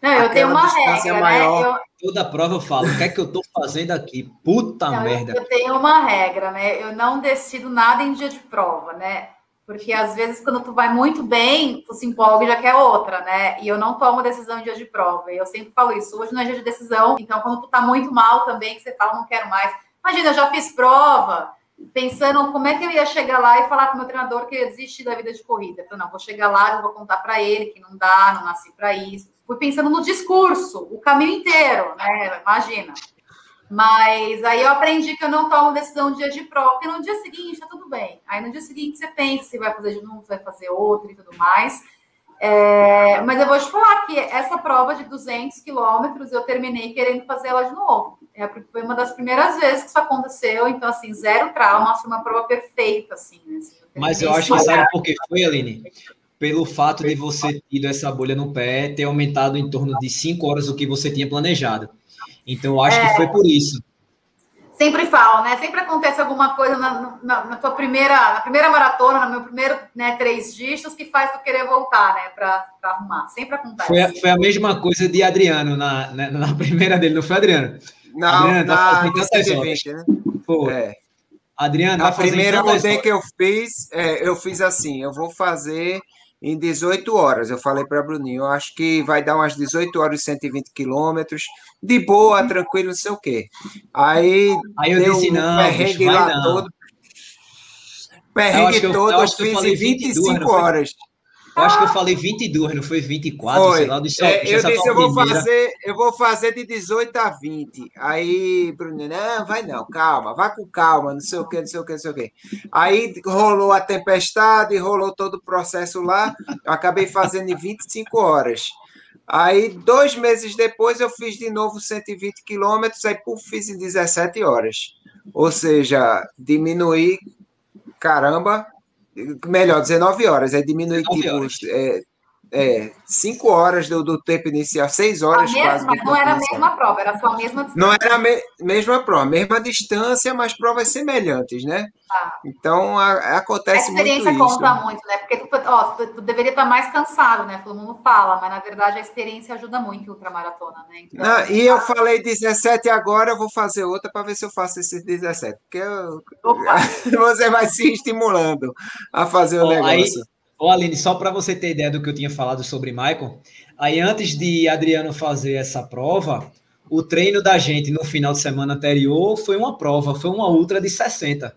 Não, eu tenho uma regra, né? maior. né? Eu... Toda prova eu falo, o que é que eu estou fazendo aqui? Puta não, merda. Eu tenho uma regra, né? Eu não decido nada em dia de prova, né? Porque às vezes, quando tu vai muito bem, tu se empolga e já quer outra, né? E eu não tomo decisão em dia de prova. E eu sempre falo isso. Hoje não é dia de decisão. Então, quando tu tá muito mal também, que você fala, não quero mais. Imagina, eu já fiz prova, pensando como é que eu ia chegar lá e falar pro meu treinador que eu ia desistir da vida de corrida. Eu falei, não, vou chegar lá, eu vou contar para ele que não dá, não nasci para isso. Fui pensando no discurso, o caminho inteiro, né? Imagina. Mas aí eu aprendi que eu não tomo decisão no dia de prova, porque no dia seguinte tá tudo bem. Aí no dia seguinte você pensa se vai fazer de novo, se vai fazer outro e tudo mais. É, mas eu vou te falar que essa prova de 200 quilômetros eu terminei querendo fazer ela de novo. É, foi uma das primeiras vezes que isso aconteceu, então, assim, zero trauma, foi uma prova perfeita, assim. Né? assim eu mas eu acho que sabe por que foi, Aline? Pelo fato de você ter tido essa bolha no pé, ter aumentado em torno de 5 horas o que você tinha planejado. Então, eu acho é, que foi por isso. Sempre falo, né? Sempre acontece alguma coisa na, na, na tua primeira, na primeira maratona, no meu primeiro né, três dígitos, que faz tu querer voltar, né? Para arrumar. Sempre acontece. Foi a, foi a mesma coisa de Adriano na, na, na, [laughs] primeira dele, não foi, Adriano? Não, Adriano, tá na tá 120, né? Foi. É. Adriano, a tá primeira vez que eu fiz, é, eu fiz assim, eu vou fazer em 18 horas. Eu falei para Bruninho, eu acho que vai dar umas 18 horas e 120 quilômetros, de boa, tranquilo, não sei o quê. Aí, Aí eu disse, um não, perrengue lá não. todo. Perrengue eu, todo, eu, eu fiz em 25 22, horas. Eu acho que eu falei 22, não foi 24, foi. sei lá, do céu. É, eu disse, eu vou, fazer, eu vou fazer de 18 a 20. Aí, Bruno, não, vai não, calma, vai com calma, não sei o que, não sei o que, não sei o que. Aí rolou a tempestade, rolou todo o processo lá, eu acabei fazendo em 25 horas. Aí, dois meses depois, eu fiz de novo 120 quilômetros, aí, puf, fiz em 17 horas. Ou seja, diminuí, caramba, melhor, 19 horas, é diminuir tipo. É, é, 5 horas do, do tempo inicial, 6 horas mesma, quase. Mas não era a mesma prova, era só a mesma distância. Não era a me, mesma prova, mesma distância, mas provas semelhantes, né? Ah. Então a, acontece muito isso. A experiência conta muito, né? Porque tu, ó, tu, tu, deveria estar mais cansado, né? Todo mundo fala, mas na verdade a experiência ajuda muito em ultramaratona, né? Então, não, e eu falei 17 agora, eu vou fazer outra para ver se eu faço esses 17. Porque eu, [laughs] você vai se estimulando a fazer o negócio. Aí Ô, Aline, só para você ter ideia do que eu tinha falado sobre Michael, aí antes de Adriano fazer essa prova, o treino da gente no final de semana anterior foi uma prova, foi uma ultra de 60.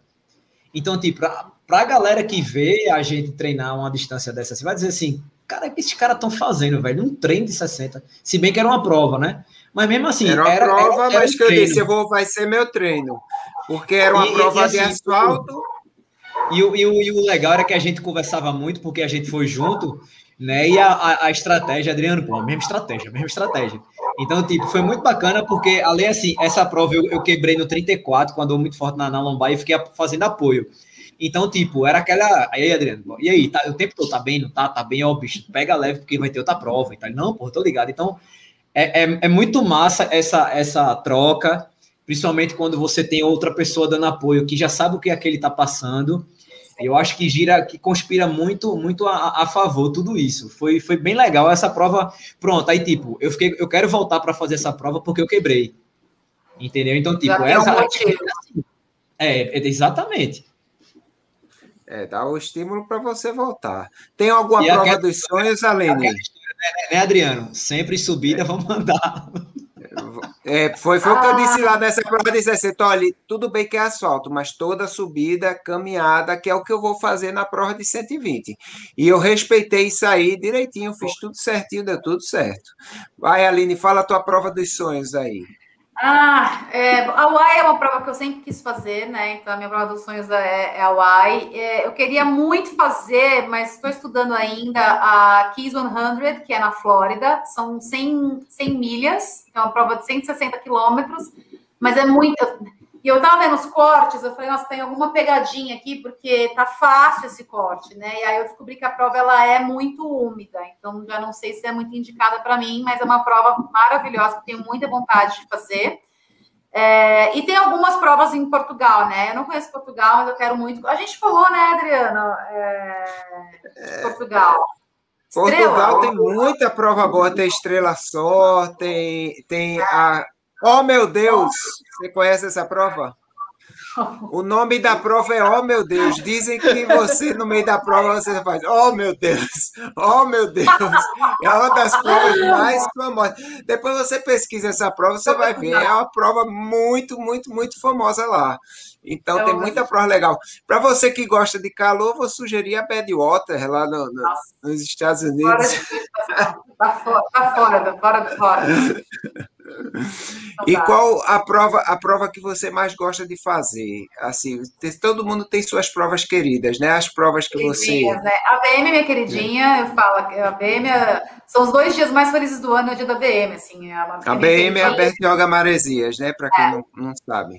Então, tipo, para a galera que vê a gente treinar uma distância dessa, você vai dizer assim, cara, o que esses caras estão fazendo, velho? Um treino de 60. Se bem que era uma prova, né? Mas mesmo assim. Era uma era, prova, era, era mas um que eu disse, eu vou, vai ser meu treino. Porque era uma e, prova e, assim, de asfalto E, o, e, o, e o legal era que a gente conversava muito, porque a gente foi junto, né? E a, a, a estratégia, Adriano, pô, a mesma estratégia, a mesma estratégia. Então, tipo, foi muito bacana, porque além assim, essa prova eu, eu quebrei no 34, quando eu muito forte na, na lombar e fiquei fazendo apoio. Então, tipo, era aquela. Aí, Adriano, e aí, tá, o tempo todo tá bem, não tá? Tá bem, ó, bicho, pega leve, porque vai ter outra prova e tal. Não, pô, tô ligado. Então, é, é, é muito massa essa, essa troca, principalmente quando você tem outra pessoa dando apoio que já sabe o que aquele tá passando. Eu acho que gira, que conspira muito, muito a, a, favor tudo isso. Foi, foi bem legal essa prova. Pronto, aí tipo, eu fiquei, eu quero voltar para fazer essa prova porque eu quebrei. Entendeu? Então, tipo, é, um é, é, exatamente. É, dá o estímulo para você voltar. Tem alguma e prova dos sonhos, Aline? Né, né, Adriano? Sempre subida, é. vamos mandar. É, foi, foi o que eu disse lá nessa prova de 60. Olha, tudo bem que é asfalto, mas toda subida, caminhada, que é o que eu vou fazer na prova de 120. E eu respeitei isso aí direitinho, fiz tudo certinho, deu tudo certo. Vai, Aline, fala a tua prova dos sonhos aí. Ah, é, a é uma prova que eu sempre quis fazer, né? Então, a minha prova dos sonhos é, é a. É, eu queria muito fazer, mas estou estudando ainda a Keys 100, que é na Flórida. São 100, 100 milhas, é uma prova de 160 quilômetros, mas é muito. E eu tava vendo os cortes, eu falei, nossa, tem alguma pegadinha aqui, porque tá fácil esse corte, né? E aí eu descobri que a prova ela é muito úmida, então já não sei se é muito indicada para mim, mas é uma prova maravilhosa, que tenho muita vontade de fazer. É, e tem algumas provas em Portugal, né? Eu não conheço Portugal, mas eu quero muito. A gente falou, né, Adriana? É, é... Portugal. Portugal tem muita prova boa, tem Estrela Só, tem, tem a Oh, meu Deus! Você conhece essa prova? O nome da prova é Oh, meu Deus. Dizem que você, no meio da prova, você faz Oh, meu Deus! Oh, meu Deus! É uma das provas mais famosas. Depois você pesquisa essa prova, você vai ver. É uma prova muito, muito, muito famosa lá. Então, tem muita prova legal. Para você que gosta de calor, vou sugerir a Badwater, lá no, no, nos Estados Unidos. Está fora, tá fora, tá fora, tá fora. E qual a prova, a prova que você mais gosta de fazer? Assim, todo mundo tem suas provas queridas, né? As provas que você. Né? A BM, minha queridinha, é. eu falo a BM é... são os dois dias mais felizes do ano, é o dia da BM, assim. É a, a BM é a Bertioga Maresias, né? Para quem é. não, não sabe.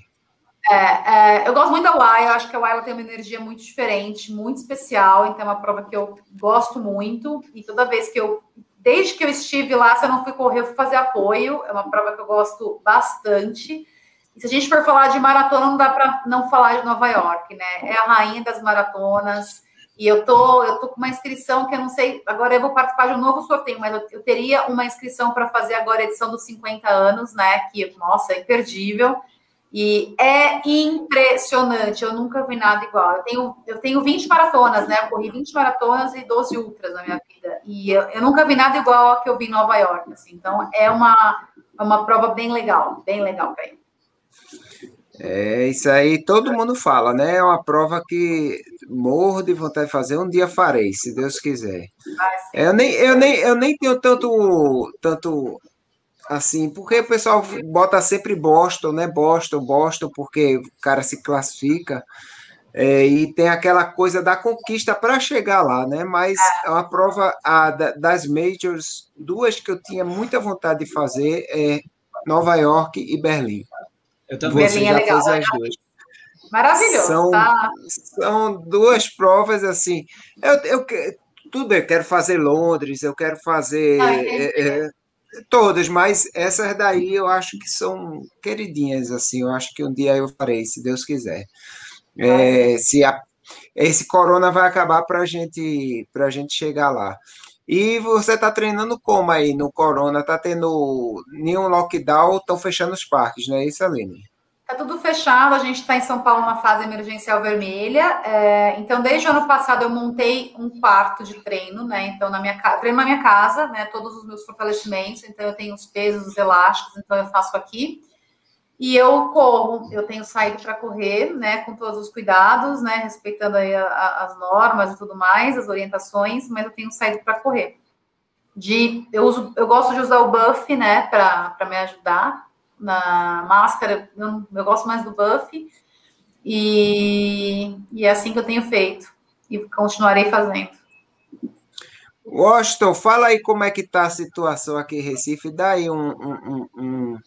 É, é, eu gosto muito da UAI, eu acho que a UAI tem uma energia muito diferente, muito especial, então é uma prova que eu gosto muito, e toda vez que eu Desde que eu estive lá, se eu não fui correr, eu fui fazer apoio. É uma prova que eu gosto bastante. E se a gente for falar de maratona, não dá para não falar de Nova York, né? É a rainha das maratonas. E eu tô, eu tô com uma inscrição que eu não sei. Agora eu vou participar de um novo sorteio, mas eu, eu teria uma inscrição para fazer agora a edição dos 50 anos, né? Que, nossa, é imperdível. E é impressionante, eu nunca vi nada igual. Eu tenho, eu tenho 20 maratonas, né? Eu corri 20 maratonas e 12 ultras na minha vida. E eu, eu nunca vi nada igual ao que eu vi em Nova York. Assim. Então, é uma, é uma prova bem legal, bem legal para ir. É, isso aí todo mundo fala, né? É uma prova que morro de vontade de fazer, um dia farei, se Deus quiser. eu, nem, eu, nem, eu nem tenho tanto, tanto assim, porque o pessoal bota sempre Boston, né? Boston, Boston, porque o cara se classifica. É, e tem aquela coisa da conquista para chegar lá, né? Mas é uma prova a, das majors, duas que eu tinha muita vontade de fazer é Nova York e Berlim. Eu também. Berlim é legal. As duas. Maravilhoso. São, tá? são duas provas assim. Eu, eu tudo eu quero fazer Londres, eu quero fazer ah, é, é, Todas, mas essas daí eu acho que são queridinhas, assim. Eu acho que um dia eu farei, se Deus quiser. É, se a, esse corona vai acabar para gente, a gente chegar lá. E você está treinando como aí no corona? Está tendo nenhum lockdown? Estão fechando os parques, não é isso, Aline? Está tudo fechado, a gente está em São Paulo na fase emergencial vermelha. É, então, desde o ano passado, eu montei um quarto de treino, né? Então, na minha casa, treino na minha casa, né? Todos os meus fortalecimentos, então eu tenho os pesos, os elásticos, então eu faço aqui. E eu corro, eu tenho saído para correr, né? Com todos os cuidados, né? Respeitando aí a, a, as normas e tudo mais, as orientações, mas eu tenho saído para correr. De, eu, uso, eu gosto de usar o buff, né? Para me ajudar na máscara, eu, eu gosto mais do buff. E, e é assim que eu tenho feito e continuarei fazendo. Washington, fala aí como é que está a situação aqui em Recife, dá aí um, um, um,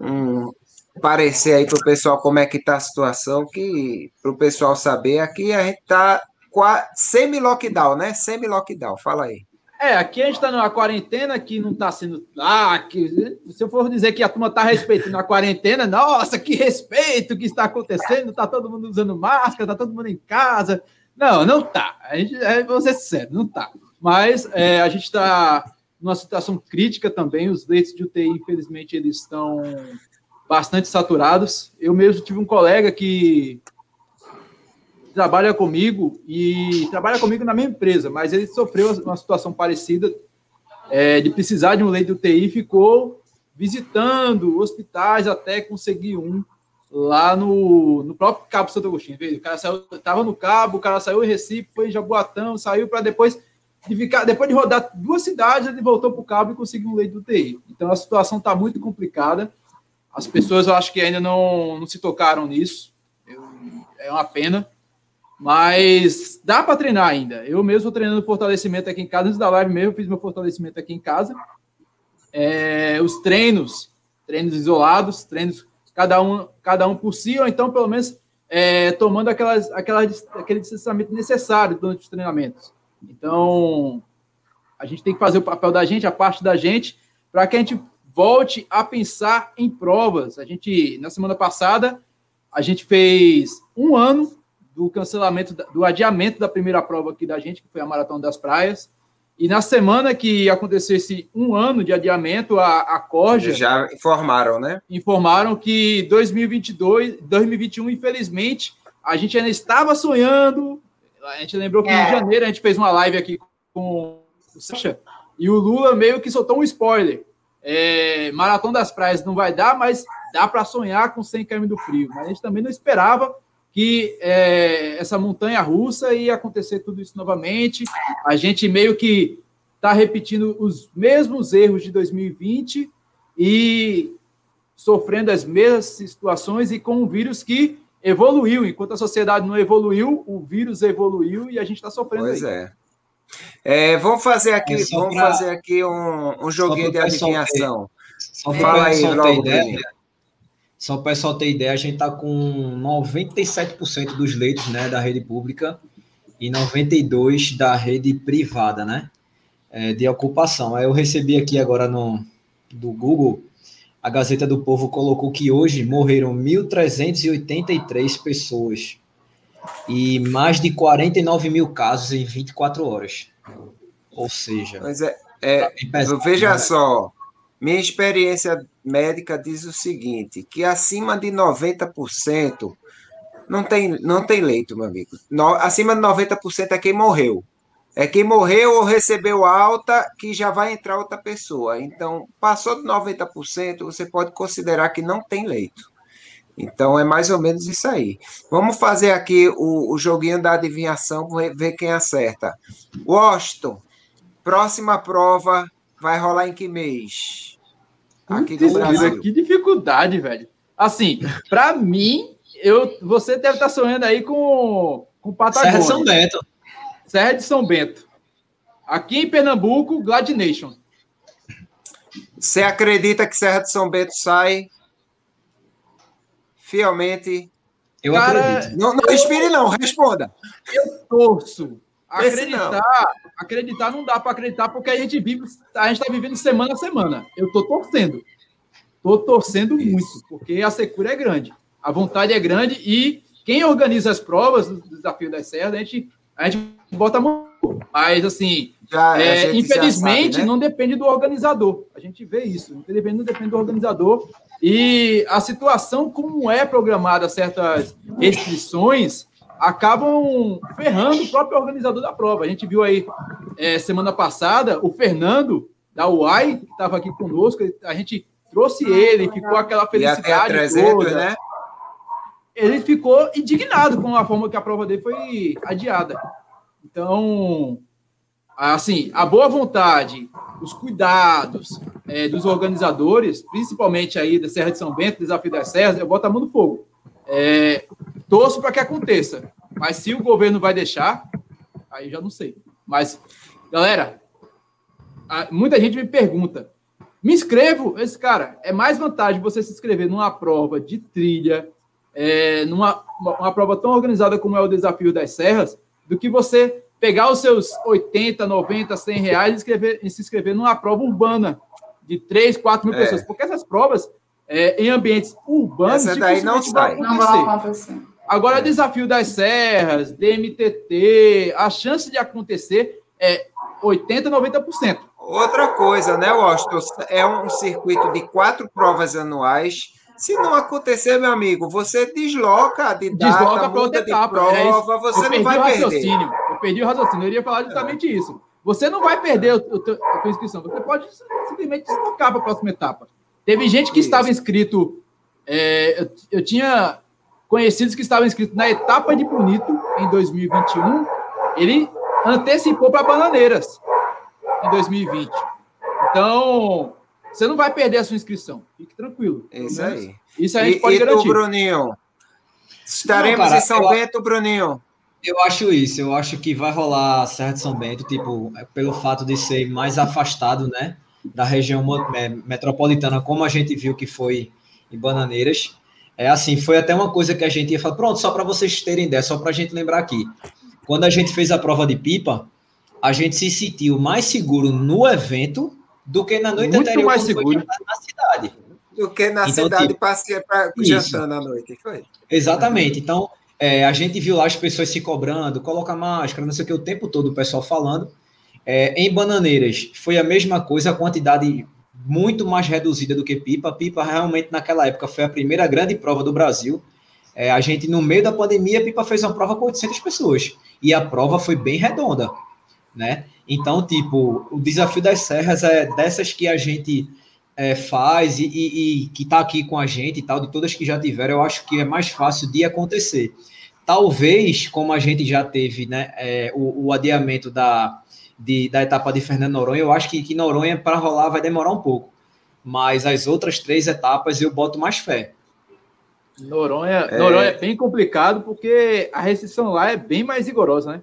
um parecer aí para o pessoal como é que está a situação, que para o pessoal saber, aqui a gente está semi-lockdown, né? Semi-lockdown, fala aí. É, aqui a gente está numa quarentena que não está sendo. Ah, que, se eu for dizer que a turma está respeitando a quarentena, nossa, que respeito que está acontecendo, está todo mundo usando máscara, está todo mundo em casa. Não, não tá. A gente, é, vou ser não tá. Mas é, a gente está numa situação crítica também. Os leitos de UTI, infelizmente, eles estão bastante saturados. Eu mesmo tive um colega que trabalha comigo e trabalha comigo na minha empresa, mas ele sofreu uma situação parecida é, de precisar de um leito UTI e ficou visitando hospitais até conseguir um lá no, no próprio Cabo Santo Agostinho. O cara saiu, tava no Cabo, o cara saiu em Recife, foi em Jaboatão, saiu para depois de ficar, depois de rodar duas cidades, ele voltou para o Cabo e conseguiu um leito UTI. Então a situação está muito complicada. As pessoas, eu acho que ainda não, não se tocaram nisso. Eu, é uma pena. Mas dá para treinar ainda. Eu mesmo estou treinando fortalecimento aqui em casa. Antes da live mesmo, fiz meu fortalecimento aqui em casa. É, os treinos, treinos isolados, treinos cada um, cada um por si, ou então, pelo menos, é, tomando aquelas, aquelas, aquele distanciamento necessário durante os treinamentos. Então, a gente tem que fazer o papel da gente, a parte da gente, para que a gente volte a pensar em provas. A gente, na semana passada, a gente fez um ano do cancelamento, do adiamento da primeira prova aqui da gente, que foi a Maratona das Praias. E na semana que acontecesse um ano de adiamento, a, a Corja... Já informaram, né? Informaram que 2022, 2021, infelizmente, a gente ainda estava sonhando. A gente lembrou que é. em janeiro a gente fez uma live aqui com o Sacha, e o Lula meio que soltou um spoiler. É, Maratona das Praias não vai dar, mas dá para sonhar com 100 km do frio. Mas a gente também não esperava que é, essa montanha russa ia acontecer tudo isso novamente. A gente meio que está repetindo os mesmos erros de 2020 e sofrendo as mesmas situações e com um vírus que evoluiu. Enquanto a sociedade não evoluiu, o vírus evoluiu e a gente está sofrendo. Pois aí. é. É. Vamos fazer aqui, é vamos pra... fazer aqui um, um joguinho de adivinhação. Só Fala aí, logo, só para o pessoal ter ideia, a gente está com 97% dos leitos né, da rede pública e 92% da rede privada, né? É, de ocupação. Eu recebi aqui agora no do Google, a Gazeta do Povo colocou que hoje morreram 1.383 pessoas e mais de 49 mil casos em 24 horas. Ou seja... Mas é, é tá veja né? só, minha experiência médica diz o seguinte, que acima de 90% não tem, não tem leito, meu amigo. No, acima de 90% é quem morreu. É quem morreu ou recebeu alta que já vai entrar outra pessoa. Então, passou de 90%, você pode considerar que não tem leito. Então, é mais ou menos isso aí. Vamos fazer aqui o, o joguinho da adivinhação, ver quem acerta. Washington, próxima prova vai rolar em que mês? Aqui no Brasil. Que dificuldade, velho. Assim, para mim, eu, você deve estar tá sonhando aí com, com Patagônia. Serra de São Bento. Serra de São Bento. Aqui em Pernambuco, Gladnation. Você acredita que Serra de São Bento sai fielmente? Eu Cara, acredito. Não, não respire, não, responda. Eu torço. Acreditar, acreditar não dá para acreditar porque a gente vive, a gente está vivendo semana a semana. Eu estou torcendo, estou torcendo Isso. muito porque a secura é grande, a vontade é grande e quem organiza as provas do desafio das serras a gente a gente bota a mão, mas assim, já, é, infelizmente sabe, né? não depende do organizador. A gente vê isso, infelizmente não depende do organizador e a situação como é programada certas restrições acabam ferrando o próprio organizador da prova. A gente viu aí é, semana passada o Fernando da UAI, que estava aqui conosco, a gente trouxe ele, ficou aquela felicidade 300, toda. Né? Ele ficou indignado com a forma que a prova dele foi adiada. Então, assim, a boa vontade, os cuidados é, dos organizadores, principalmente aí da Serra de São Bento, Desafio das Serras, eu boto a mão no fogo. É, torço para que aconteça. Mas se o governo vai deixar, aí já não sei. Mas, galera, muita gente me pergunta: me inscrevo? Esse cara, é mais vantagem você se inscrever numa prova de trilha, é, numa uma prova tão organizada como é o Desafio das Serras, do que você pegar os seus 80, 90, 100 reais e, escrever, e se inscrever numa prova urbana de 3, 4 mil é. pessoas. Porque essas provas, é, em ambientes urbanos, Essa daí não sai. Não vai acontecer. Agora, Desafio das Serras, DMTT, a chance de acontecer é 80, 90%. Outra coisa, né, Washington? É um circuito de quatro provas anuais se não acontecer, meu amigo, você desloca de data, desloca para outra etapa. Prova, é você não vai perder. Eu perdi o raciocínio. Eu iria falar justamente isso. Você não vai perder a tua inscrição. Você pode simplesmente deslocar para a próxima etapa. Teve gente que estava inscrito. É, eu, eu, tinha conhecidos que estavam inscritos na etapa de Bonito em 2021. Ele antecipou para Bananeiras em 2020. Então, você não vai perder a sua inscrição. Fique tranquilo. É isso aí. Isso a gente e, pode e garantir. Tu, Bruninho? Estaremos não, cara, em São eu, Bento, Bruninho? Eu acho isso. Eu acho que vai rolar a Serra de São Bento, tipo, é pelo fato de ser mais afastado, né? Da região metropolitana, como a gente viu que foi em Bananeiras. É assim, foi até uma coisa que a gente ia falar. Pronto, só para vocês terem ideia, só para a gente lembrar aqui. Quando a gente fez a prova de pipa, a gente se sentiu mais seguro no evento do que na noite Muito anterior mais seguro. na cidade. Do que na então, cidade tipo, passeia para jantando à noite. Foi. Exatamente. Então, é, a gente viu lá as pessoas se cobrando, coloca máscara, não sei o que, o tempo todo o pessoal falando. É, em Bananeiras foi a mesma coisa, a quantidade muito mais reduzida do que Pipa. Pipa realmente naquela época foi a primeira grande prova do Brasil. É, a gente, no meio da pandemia, Pipa fez uma prova com 800 pessoas. E a prova foi bem redonda, né? Então, tipo, o desafio das serras é dessas que a gente é, faz e, e, e que está aqui com a gente e tal, de todas que já tiveram, eu acho que é mais fácil de acontecer. Talvez, como a gente já teve né, é, o, o, adiamento da, de, da etapa de Fernando Noronha, eu acho que, que Noronha, para rolar, vai demorar um pouco. Mas as outras três etapas eu boto mais fé. Noronha é, Noronha é bem complicado porque a restrição lá é bem mais rigorosa, né?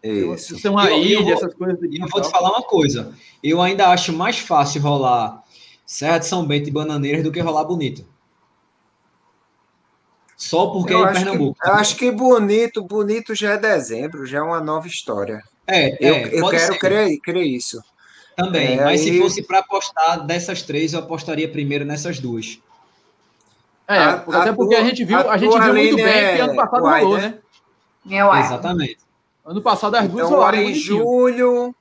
Isso. Ser uma eu, ilha, eu vou, essas coisas. Eu vou te falar uma coisa. Eu ainda acho mais fácil rolar Serra de São Bento e Bananeiras do que rolar Bonito. Só porque eu é em Pernambuco. Que, eu acho que bonito, bonito já é dezembro, já é uma nova história. É, eu, é, eu quero crer, crer isso. Também, é, mas aí... se fosse para apostar dessas três, eu apostaria primeiro nessas duas. É, a, até a porque tua, a gente viu, a, a gente viu muito bem é que ano passado rolou, né? né? Exatamente. Ano passado as duas então, rolaram. Em julho,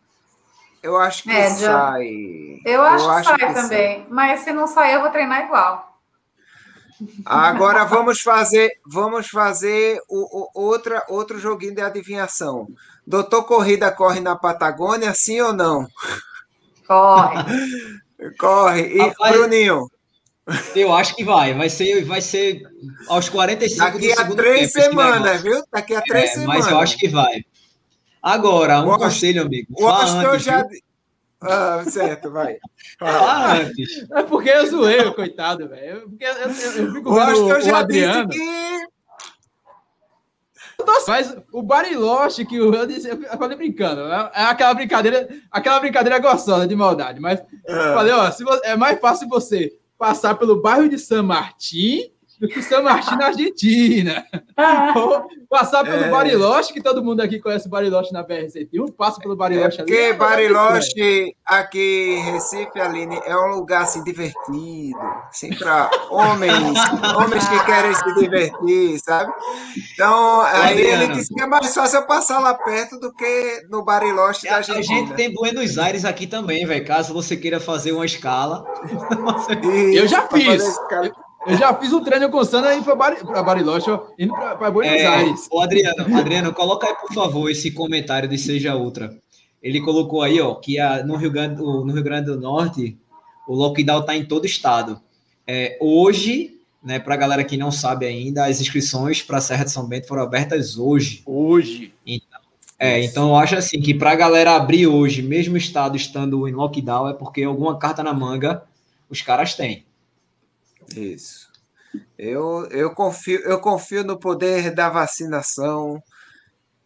eu acho que é, sai. Eu acho, eu acho que sai que também. Sai. Mas se não sair, eu vou treinar igual. Agora vamos fazer, vamos fazer o, o, outra, outro joguinho de adivinhação. Doutor Corrida corre na Patagônia, sim ou não? Corre. [laughs] corre. E Rapaz, Bruninho? Eu acho que vai. Vai ser, vai ser aos 45 Daqui a três tempo, semanas, viu? Daqui a três é, semanas. Mas eu acho que vai. Agora, um conselho, amigo. O Austin já. Ah, certo, vai. Fala antes. É porque eu zoei, coitado, velho. Porque eu, eu, eu fico vendo o, o Adriano. Que... Mas o Bariloche que eu, disse, eu falei brincando, é, é aquela brincadeira, aquela brincadeira gostosa de maldade, mas é. eu falei, ó, se você, é mais fácil você passar pelo bairro de San Martín [laughs] do que São Martin na Argentina. [laughs] Ou passar pelo é. Bariloche, que todo mundo aqui conhece o Bariloche na BR-101, passa pelo Bariloche é porque ali. Porque Bariloche, aqui em Recife, Aline, é um lugar assim divertido, assim, para homens, [laughs] homens que querem se divertir, sabe? Então, aí ele disse que é mais fácil eu passar lá perto do que no Bariloche da Argentina. A gente tem Buenos Aires aqui também, velho, caso você queira fazer uma escala. eu já fiz. Eu já fiz um treino com o Sandra indo para Bariloche, indo para Buenos é, Aires. O Adriano, Adriano, coloca aí, por favor, esse comentário de Seja Ultra. Ele colocou aí, ó, que a, no, Rio Grande, no Rio Grande do Norte o lockdown está em todo estado. É, hoje, né, para a galera que não sabe ainda, as inscrições para a Serra de São Bento foram abertas hoje. Hoje. Então, é, então eu acho assim que para a galera abrir hoje, mesmo o estado estando em lockdown, é porque alguma carta na manga os caras têm. Isso. Eu, eu, confio, eu confio no poder da vacinação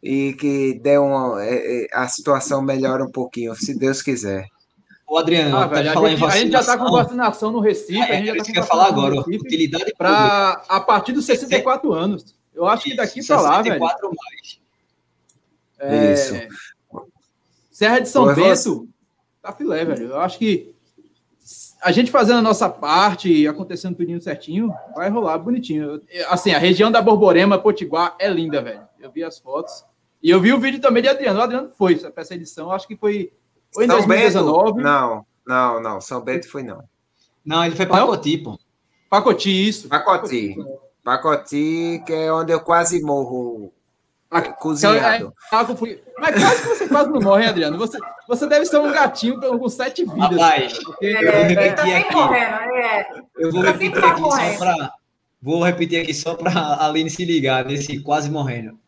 e que dê uma, é, é, a situação melhore um pouquinho, se Deus quiser. O Adriano, ah, velho, a, gente, a, gente, já está com vacinação no Recife. É, a gente já tá quer falar agora, utilidade para a partir dos 64 anos. Eu acho que daqui para lá, velho. mais. É, Isso. Serra de São Bento, tá filé, velho. Eu acho que a gente fazendo a nossa parte, acontecendo tudo certinho, vai rolar bonitinho. Assim, a região da Borborema, Potiguar, é linda, velho. Eu vi as fotos. E eu vi o vídeo também de Adriano. O Adriano foi para essa edição, acho que foi, foi em São 2019. Bento? Não, não, não. São Bento foi não. Não, ele foi para Pacoti, pô. Pacoti, isso. Pacoti. Pacoti, que é onde eu quase morro cozinhado. É, mas quase que você quase não morre, Adriano. Você, você deve ser um gatinho com sete vidas. Rapaz, porque... é, eu vou repetir tá aqui. Correndo, é. Eu vou tá repetir aqui só para. Vou repetir aqui só para a Aline se ligar nesse quase morrendo.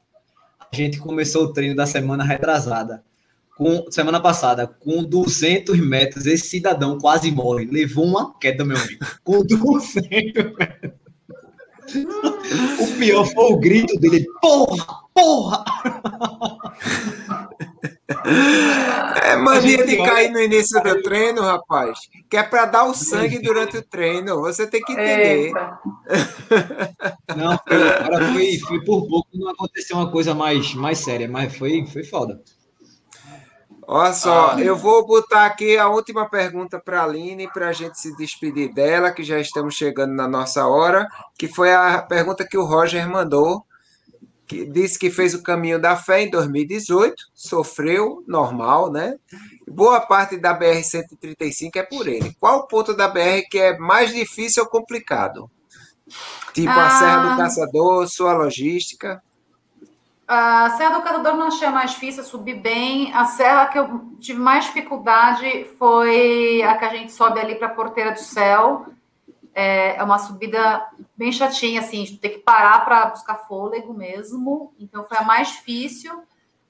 A gente começou o treino da semana retrasada. Com, semana passada, com 200 metros, esse cidadão quase morre. Levou uma queda, meu amigo. Com 200 metros. o pior foi o grito dele: Porra! porra! É mania de cair no início do treino, rapaz. Que é para dar o sangue durante o treino. Você tem que entender. [laughs] Não, agora foi, foi por pouco, não aconteceu uma coisa mais, mais séria, mas foi, foi foda. Olha só, ah, eu vou botar aqui a última pergunta para a Aline, para a gente se despedir dela, que já estamos chegando na nossa hora, que foi a pergunta que o Roger mandou que disse que fez o caminho da fé em 2018, sofreu, normal, né? Boa parte da BR-135 é por ele. Qual o ponto da BR que é mais difícil ou complicado? Tipo ah, a Serra do Caçador, sua logística? A Serra do Caçador não achei mais difícil, subi bem. A serra que eu tive mais dificuldade foi a que a gente sobe ali para a Porteira do Céu, é, é uma subida bem chatinha, assim, tem que parar para buscar fôlego mesmo. Então foi a mais difícil.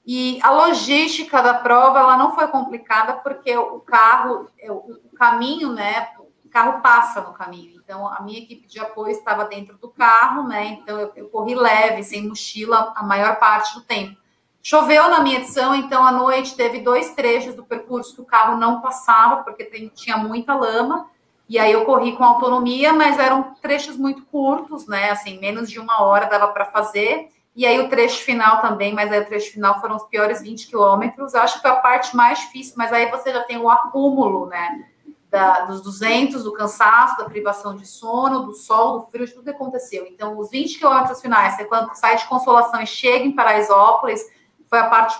E a logística da prova ela não foi complicada porque o carro, é, o caminho, né? O carro passa no caminho. Então a minha equipe de apoio estava dentro do carro, né? Então eu, eu corri leve, sem mochila, a maior parte do tempo. Choveu na minha edição, então à noite teve dois trechos do percurso que o carro não passava porque tem, tinha muita lama. E aí eu corri com autonomia, mas eram trechos muito curtos, né? Assim, menos de uma hora dava para fazer. E aí o trecho final também, mas aí o trecho final foram os piores 20 quilômetros. Acho que foi a parte mais difícil, mas aí você já tem o acúmulo, né? Da, dos 200, do cansaço, da privação de sono, do sol, do frio, de tudo que aconteceu. Então, os 20 quilômetros finais, você quando sai de Consolação e chega em Paraisópolis, foi a parte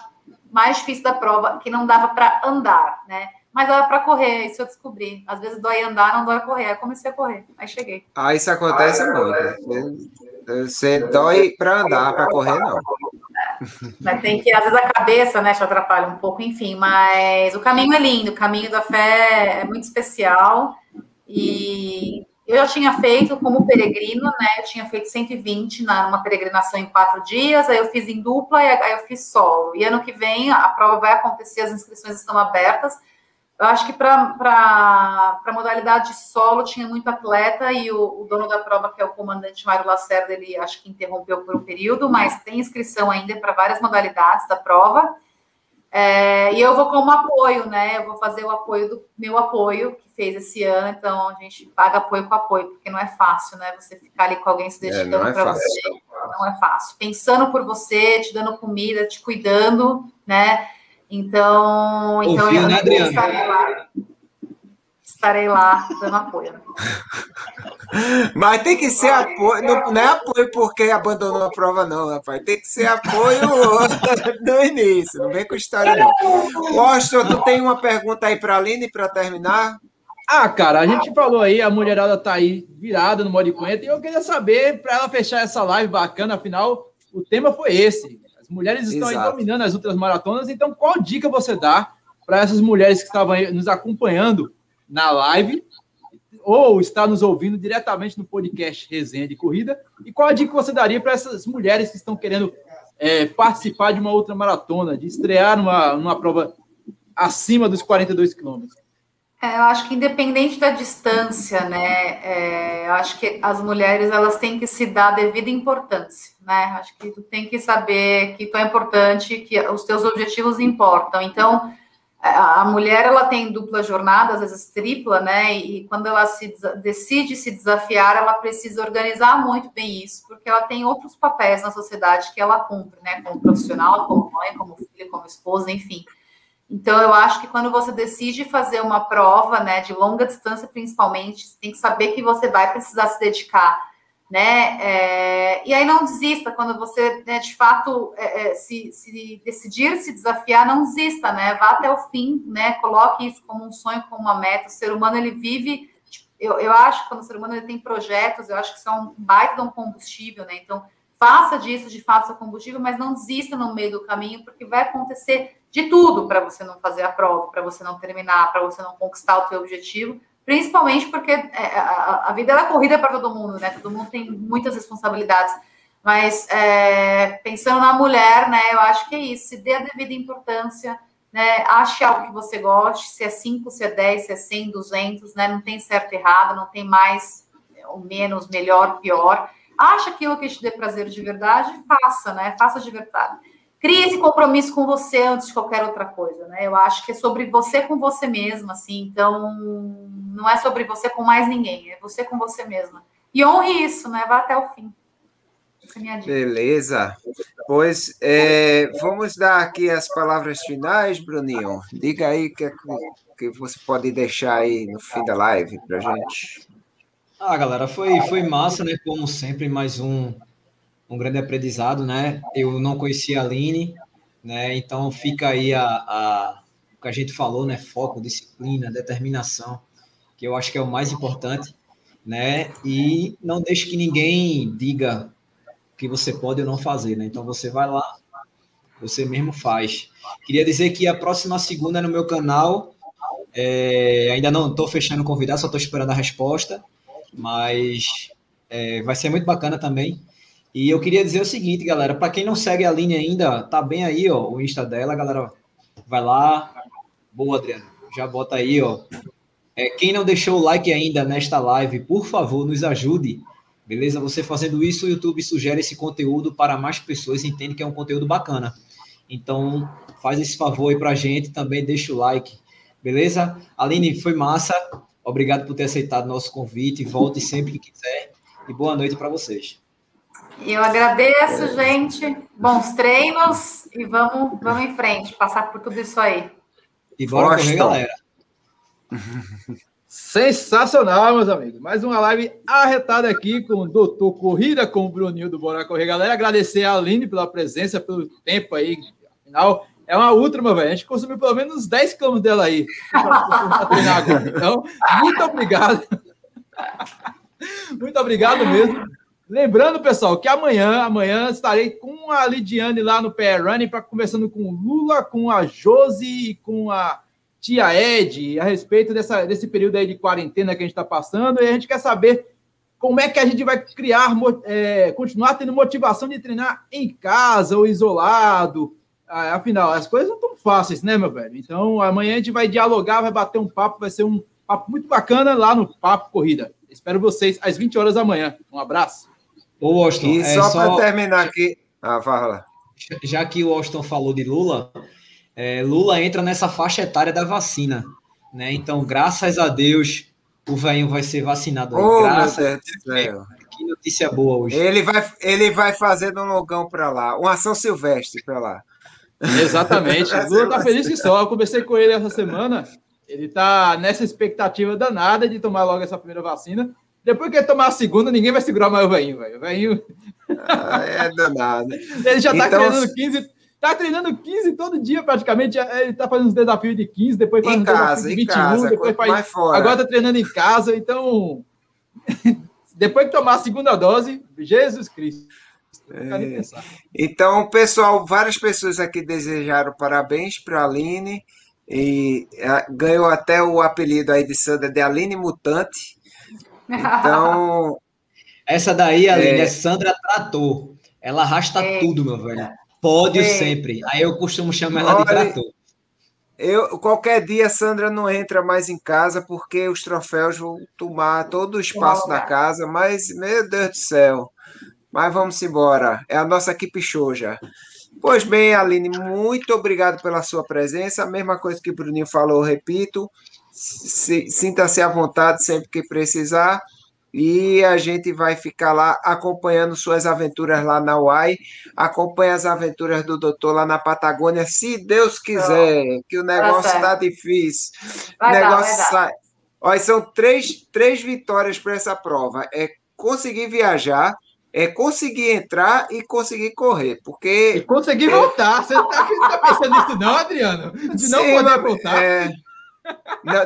mais difícil da prova, que não dava para andar, né? Mas dava para correr, isso eu descobri. Às vezes dói andar, não dói correr. Aí comecei a correr, aí cheguei. Ah, isso acontece ah, muito. Você dói para andar, para correr não. Mas tem que, às vezes a cabeça, né, te atrapalha um pouco, enfim. Mas o caminho é lindo, o caminho da fé é muito especial. E eu já tinha feito como peregrino, né? Eu tinha feito 120 numa peregrinação em quatro dias, aí eu fiz em dupla e aí eu fiz solo. E ano que vem a prova vai acontecer, as inscrições estão abertas. Eu acho que para a modalidade de solo tinha muito atleta e o, o, dono da prova, que é o comandante Mário Lacerda, ele acho que interrompeu por um período, mas tem inscrição ainda para várias modalidades da prova. É, e eu vou como apoio, né? Eu vou fazer o apoio do meu apoio, que fez esse ano, então a gente paga apoio com apoio, porque não é fácil, né? Você ficar ali com alguém se é, dedicando é, para é você. Não é fácil. Pensando por você, te dando comida, te cuidando, né? Então, então eu né, estarei lá. Estarei lá dando apoio. Mas tem que ser apoio, não, não, é apoio porque abandonou a prova, não, rapaz. Tem que ser apoio [laughs] no início, não vem com história, não. Washington, tu tem uma pergunta aí para a Aline para terminar? Ah, cara, a gente falou aí, a mulherada tá aí virada no modo de e eu queria saber, para ela fechar essa live bacana, afinal, o tema foi esse. Mulheres estão aí dominando as outras maratonas, então qual dica você dá para essas mulheres que estavam aí nos acompanhando na live ou está nos ouvindo diretamente no podcast Resenha de Corrida? E qual a dica que você daria para essas mulheres que estão querendo é, participar de uma outra maratona, de estrear numa, numa prova acima dos 42 quilômetros? É, eu acho que independente da distância, né, é, eu acho que as mulheres elas têm que se dar devida importância, né? Acho que tu tem que saber que tu é importante, que os teus objetivos importam. Então, a mulher ela tem dupla jornada, às vezes tripla, né? E quando ela se decide se desafiar, ela precisa organizar muito bem isso, porque ela tem outros papéis na sociedade que ela cumpre, né? Como profissional, como mãe, como filha, como esposa, enfim. Então, eu acho que quando você decide fazer uma prova, né, de longa distância, principalmente, você tem que saber que você vai precisar se dedicar, né? É, e aí não desista quando você, né, de fato, é, é, se, se, decidir se desafiar, não desista, né? Vá até o fim, né? Coloque isso como um sonho, como uma meta. O ser humano ele vive, tipo, eu, eu acho que quando o ser humano ele tem projetos, eu acho que são um baita de um combustível, né? Então faça disso de fato seu combustível, mas não desista no meio do caminho, porque vai acontecer de tudo para você não fazer a prova, para você não terminar, para você não conquistar o seu objetivo, principalmente porque é, a, a vida é corrida para todo mundo, né? Todo mundo tem muitas responsabilidades. Mas é, pensando na mulher, né? Eu acho que é isso. Se dê a devida importância, né? Ache algo que você goste, se é 5, se é 10, se é 100, 200, né? Não tem certo e errado, não tem mais ou menos, melhor, pior. Acha aquilo que te dê prazer de verdade, faça, né? Faça de verdade. Crie esse compromisso com você antes de qualquer outra coisa, né? Eu acho que é sobre você com você mesma, assim. Então, não é sobre você com mais ninguém, é você com você mesma. E honre isso, né? Vá até o fim. Essa é minha dica. Beleza. Pois é, vamos dar aqui as palavras finais, Bruninho. Diga aí o que, é que você pode deixar aí no fim da live para gente. Ah, galera, foi, foi massa, né? Como sempre, mais um um grande aprendizado, né? Eu não conhecia a Aline, né? Então fica aí a, a o que a gente falou, né? Foco, disciplina, determinação, que eu acho que é o mais importante, né? E não deixe que ninguém diga que você pode ou não fazer, né? Então você vai lá, você mesmo faz. Queria dizer que a próxima segunda é no meu canal. É, ainda não estou fechando o convidado, só estou esperando a resposta, mas é, vai ser muito bacana também. E eu queria dizer o seguinte, galera, para quem não segue a linha ainda, tá bem aí, ó, o Insta dela, galera, vai lá. Boa, Adriano. Já bota aí, ó. É, quem não deixou o like ainda nesta live, por favor, nos ajude. Beleza? Você fazendo isso, o YouTube sugere esse conteúdo para mais pessoas entende que é um conteúdo bacana. Então, faz esse favor aí pra gente, também deixa o like. Beleza? Aline, foi massa. Obrigado por ter aceitado nosso convite. Volte sempre que quiser. E boa noite para vocês. Eu agradeço, gente. Bons treinos e vamos, vamos em frente, passar por tudo isso aí. E bora correr, galera. [laughs] Sensacional, meus amigos. Mais uma live arretada aqui com o Doutor Corrida, com o Bruninho do Bora Correr. Galera, agradecer a Aline pela presença, pelo tempo aí. Afinal, é uma ultra, meu velho. A gente consumiu pelo menos 10 km dela aí. Então, muito obrigado. [laughs] Muito obrigado mesmo. Lembrando, pessoal, que amanhã, amanhã estarei com a Lidiane lá no PR Running para conversando com o Lula, com a Josi e com a tia Ed a respeito dessa, desse período aí de quarentena que a gente está passando. E a gente quer saber como é que a gente vai criar, é, continuar tendo motivação de treinar em casa ou isolado. Ah, afinal, as coisas não estão fáceis, né, meu velho? Então, amanhã a gente vai dialogar, vai bater um papo, vai ser um papo muito bacana lá no Papo Corrida. Espero vocês às 20 horas da manhã. Um abraço. Ô, Austin, e é, só, só... para terminar aqui. Ah, fala. Já que o Austin falou de Lula, é, Lula entra nessa faixa etária da vacina. Né? Então, graças a Deus, o velho vai ser vacinado. Oh, graças a Deus. Que notícia boa hoje. Ele vai, ele vai fazer um logão para lá, uma ação silvestre para lá. Exatamente. [laughs] Lula tá feliz que só. Eu conversei com ele essa semana. Ele tá nessa expectativa danada de tomar logo essa primeira vacina. Depois que ele tomar a segunda, ninguém vai segurar mais o velhinho, velho. O velhinho. Ah, é danado. [laughs] ele já tá então, treinando 15. Tá treinando 15 todo dia, praticamente. Ele tá fazendo uns desafios de 15, depois faz em casa, de 21, casa, depois faz. Fora. Agora tá treinando em casa, então. [laughs] depois que tomar a segunda dose, Jesus Cristo. É. Então, pessoal, várias pessoas aqui desejaram parabéns para a Aline e ganhou até o apelido aí de Sandra de Aline Mutante. Então. [laughs] Essa daí, Aline, é, é Sandra Trator. Ela arrasta é. tudo, meu velho. Pódio é. sempre. Aí eu costumo chamar ela de trator. Eu, qualquer dia, Sandra não entra mais em casa porque os troféus vão tomar todo o espaço da casa, mas, meu Deus do céu. Mas vamos embora. É a nossa equipe show já. Pois bem, Aline, muito obrigado pela sua presença. A mesma coisa que o Bruninho falou, repito. Sinta-se à vontade sempre que precisar. E a gente vai ficar lá acompanhando suas aventuras lá na UAI. Acompanhe as aventuras do doutor lá na Patagônia, se Deus quiser, que o negócio está difícil. Vai o negócio dar, sai. Olha, são três, três vitórias para essa prova. É conseguir viajar, é conseguir entrar e conseguir correr, porque... E conseguir é... voltar. Você está tá pensando nisso não, Adriano? De não Sim, poder voltar? É...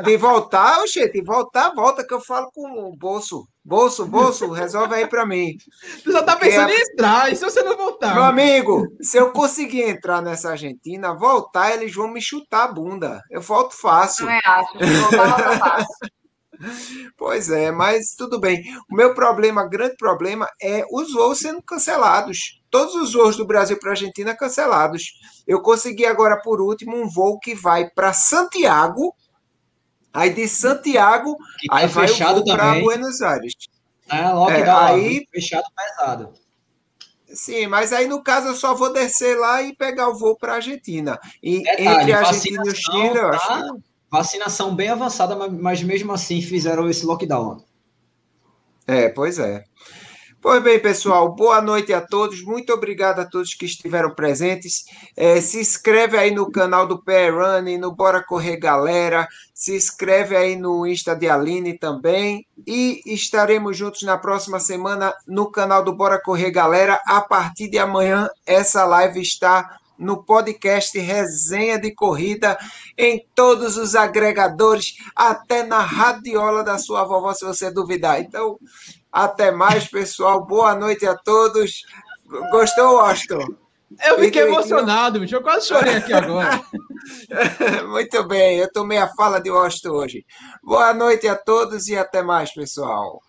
De voltar, oxe, de voltar, volta, que eu falo com o bolso. Bolso, bolso, resolve aí para mim. Tu já tá pensando é... em entrar, e se você não voltar? Meu amigo, se eu conseguir entrar nessa Argentina, voltar, eles vão me chutar a bunda. Eu volto fácil. Não é acho, voltar fácil. [laughs] Pois é, mas tudo bem. O meu problema, grande problema, é os voos sendo cancelados. Todos os voos do Brasil para a Argentina cancelados. Eu consegui agora, por último, um voo que vai para Santiago. Aí de Santiago, tá aí vai fechado para Buenos Aires. É, logo é, aí fechado pesado. Sim, mas aí no caso eu só vou descer lá e pegar o voo para a Argentina. E Detalhe, entre a Argentina e o Chile, eu acho. Tá Vacinação bem avançada, mas mesmo assim fizeram esse lockdown. É, pois é. Pois bem, pessoal, boa noite a todos. Muito obrigado a todos que estiveram presentes. É, se inscreve aí no canal do Pé Running, no Bora Correr Galera. Se inscreve aí no Insta de Aline também. E estaremos juntos na próxima semana no canal do Bora Correr Galera. A partir de amanhã, essa live está no podcast Resenha de Corrida, em todos os agregadores, até na radiola da sua vovó, se você duvidar. Então, até mais, pessoal. Boa noite a todos. Gostou, Austin? Eu fiquei emocionado, bicho. Eu quase chorei aqui agora. [laughs] Muito bem, eu tomei a fala de Austin hoje. Boa noite a todos e até mais, pessoal.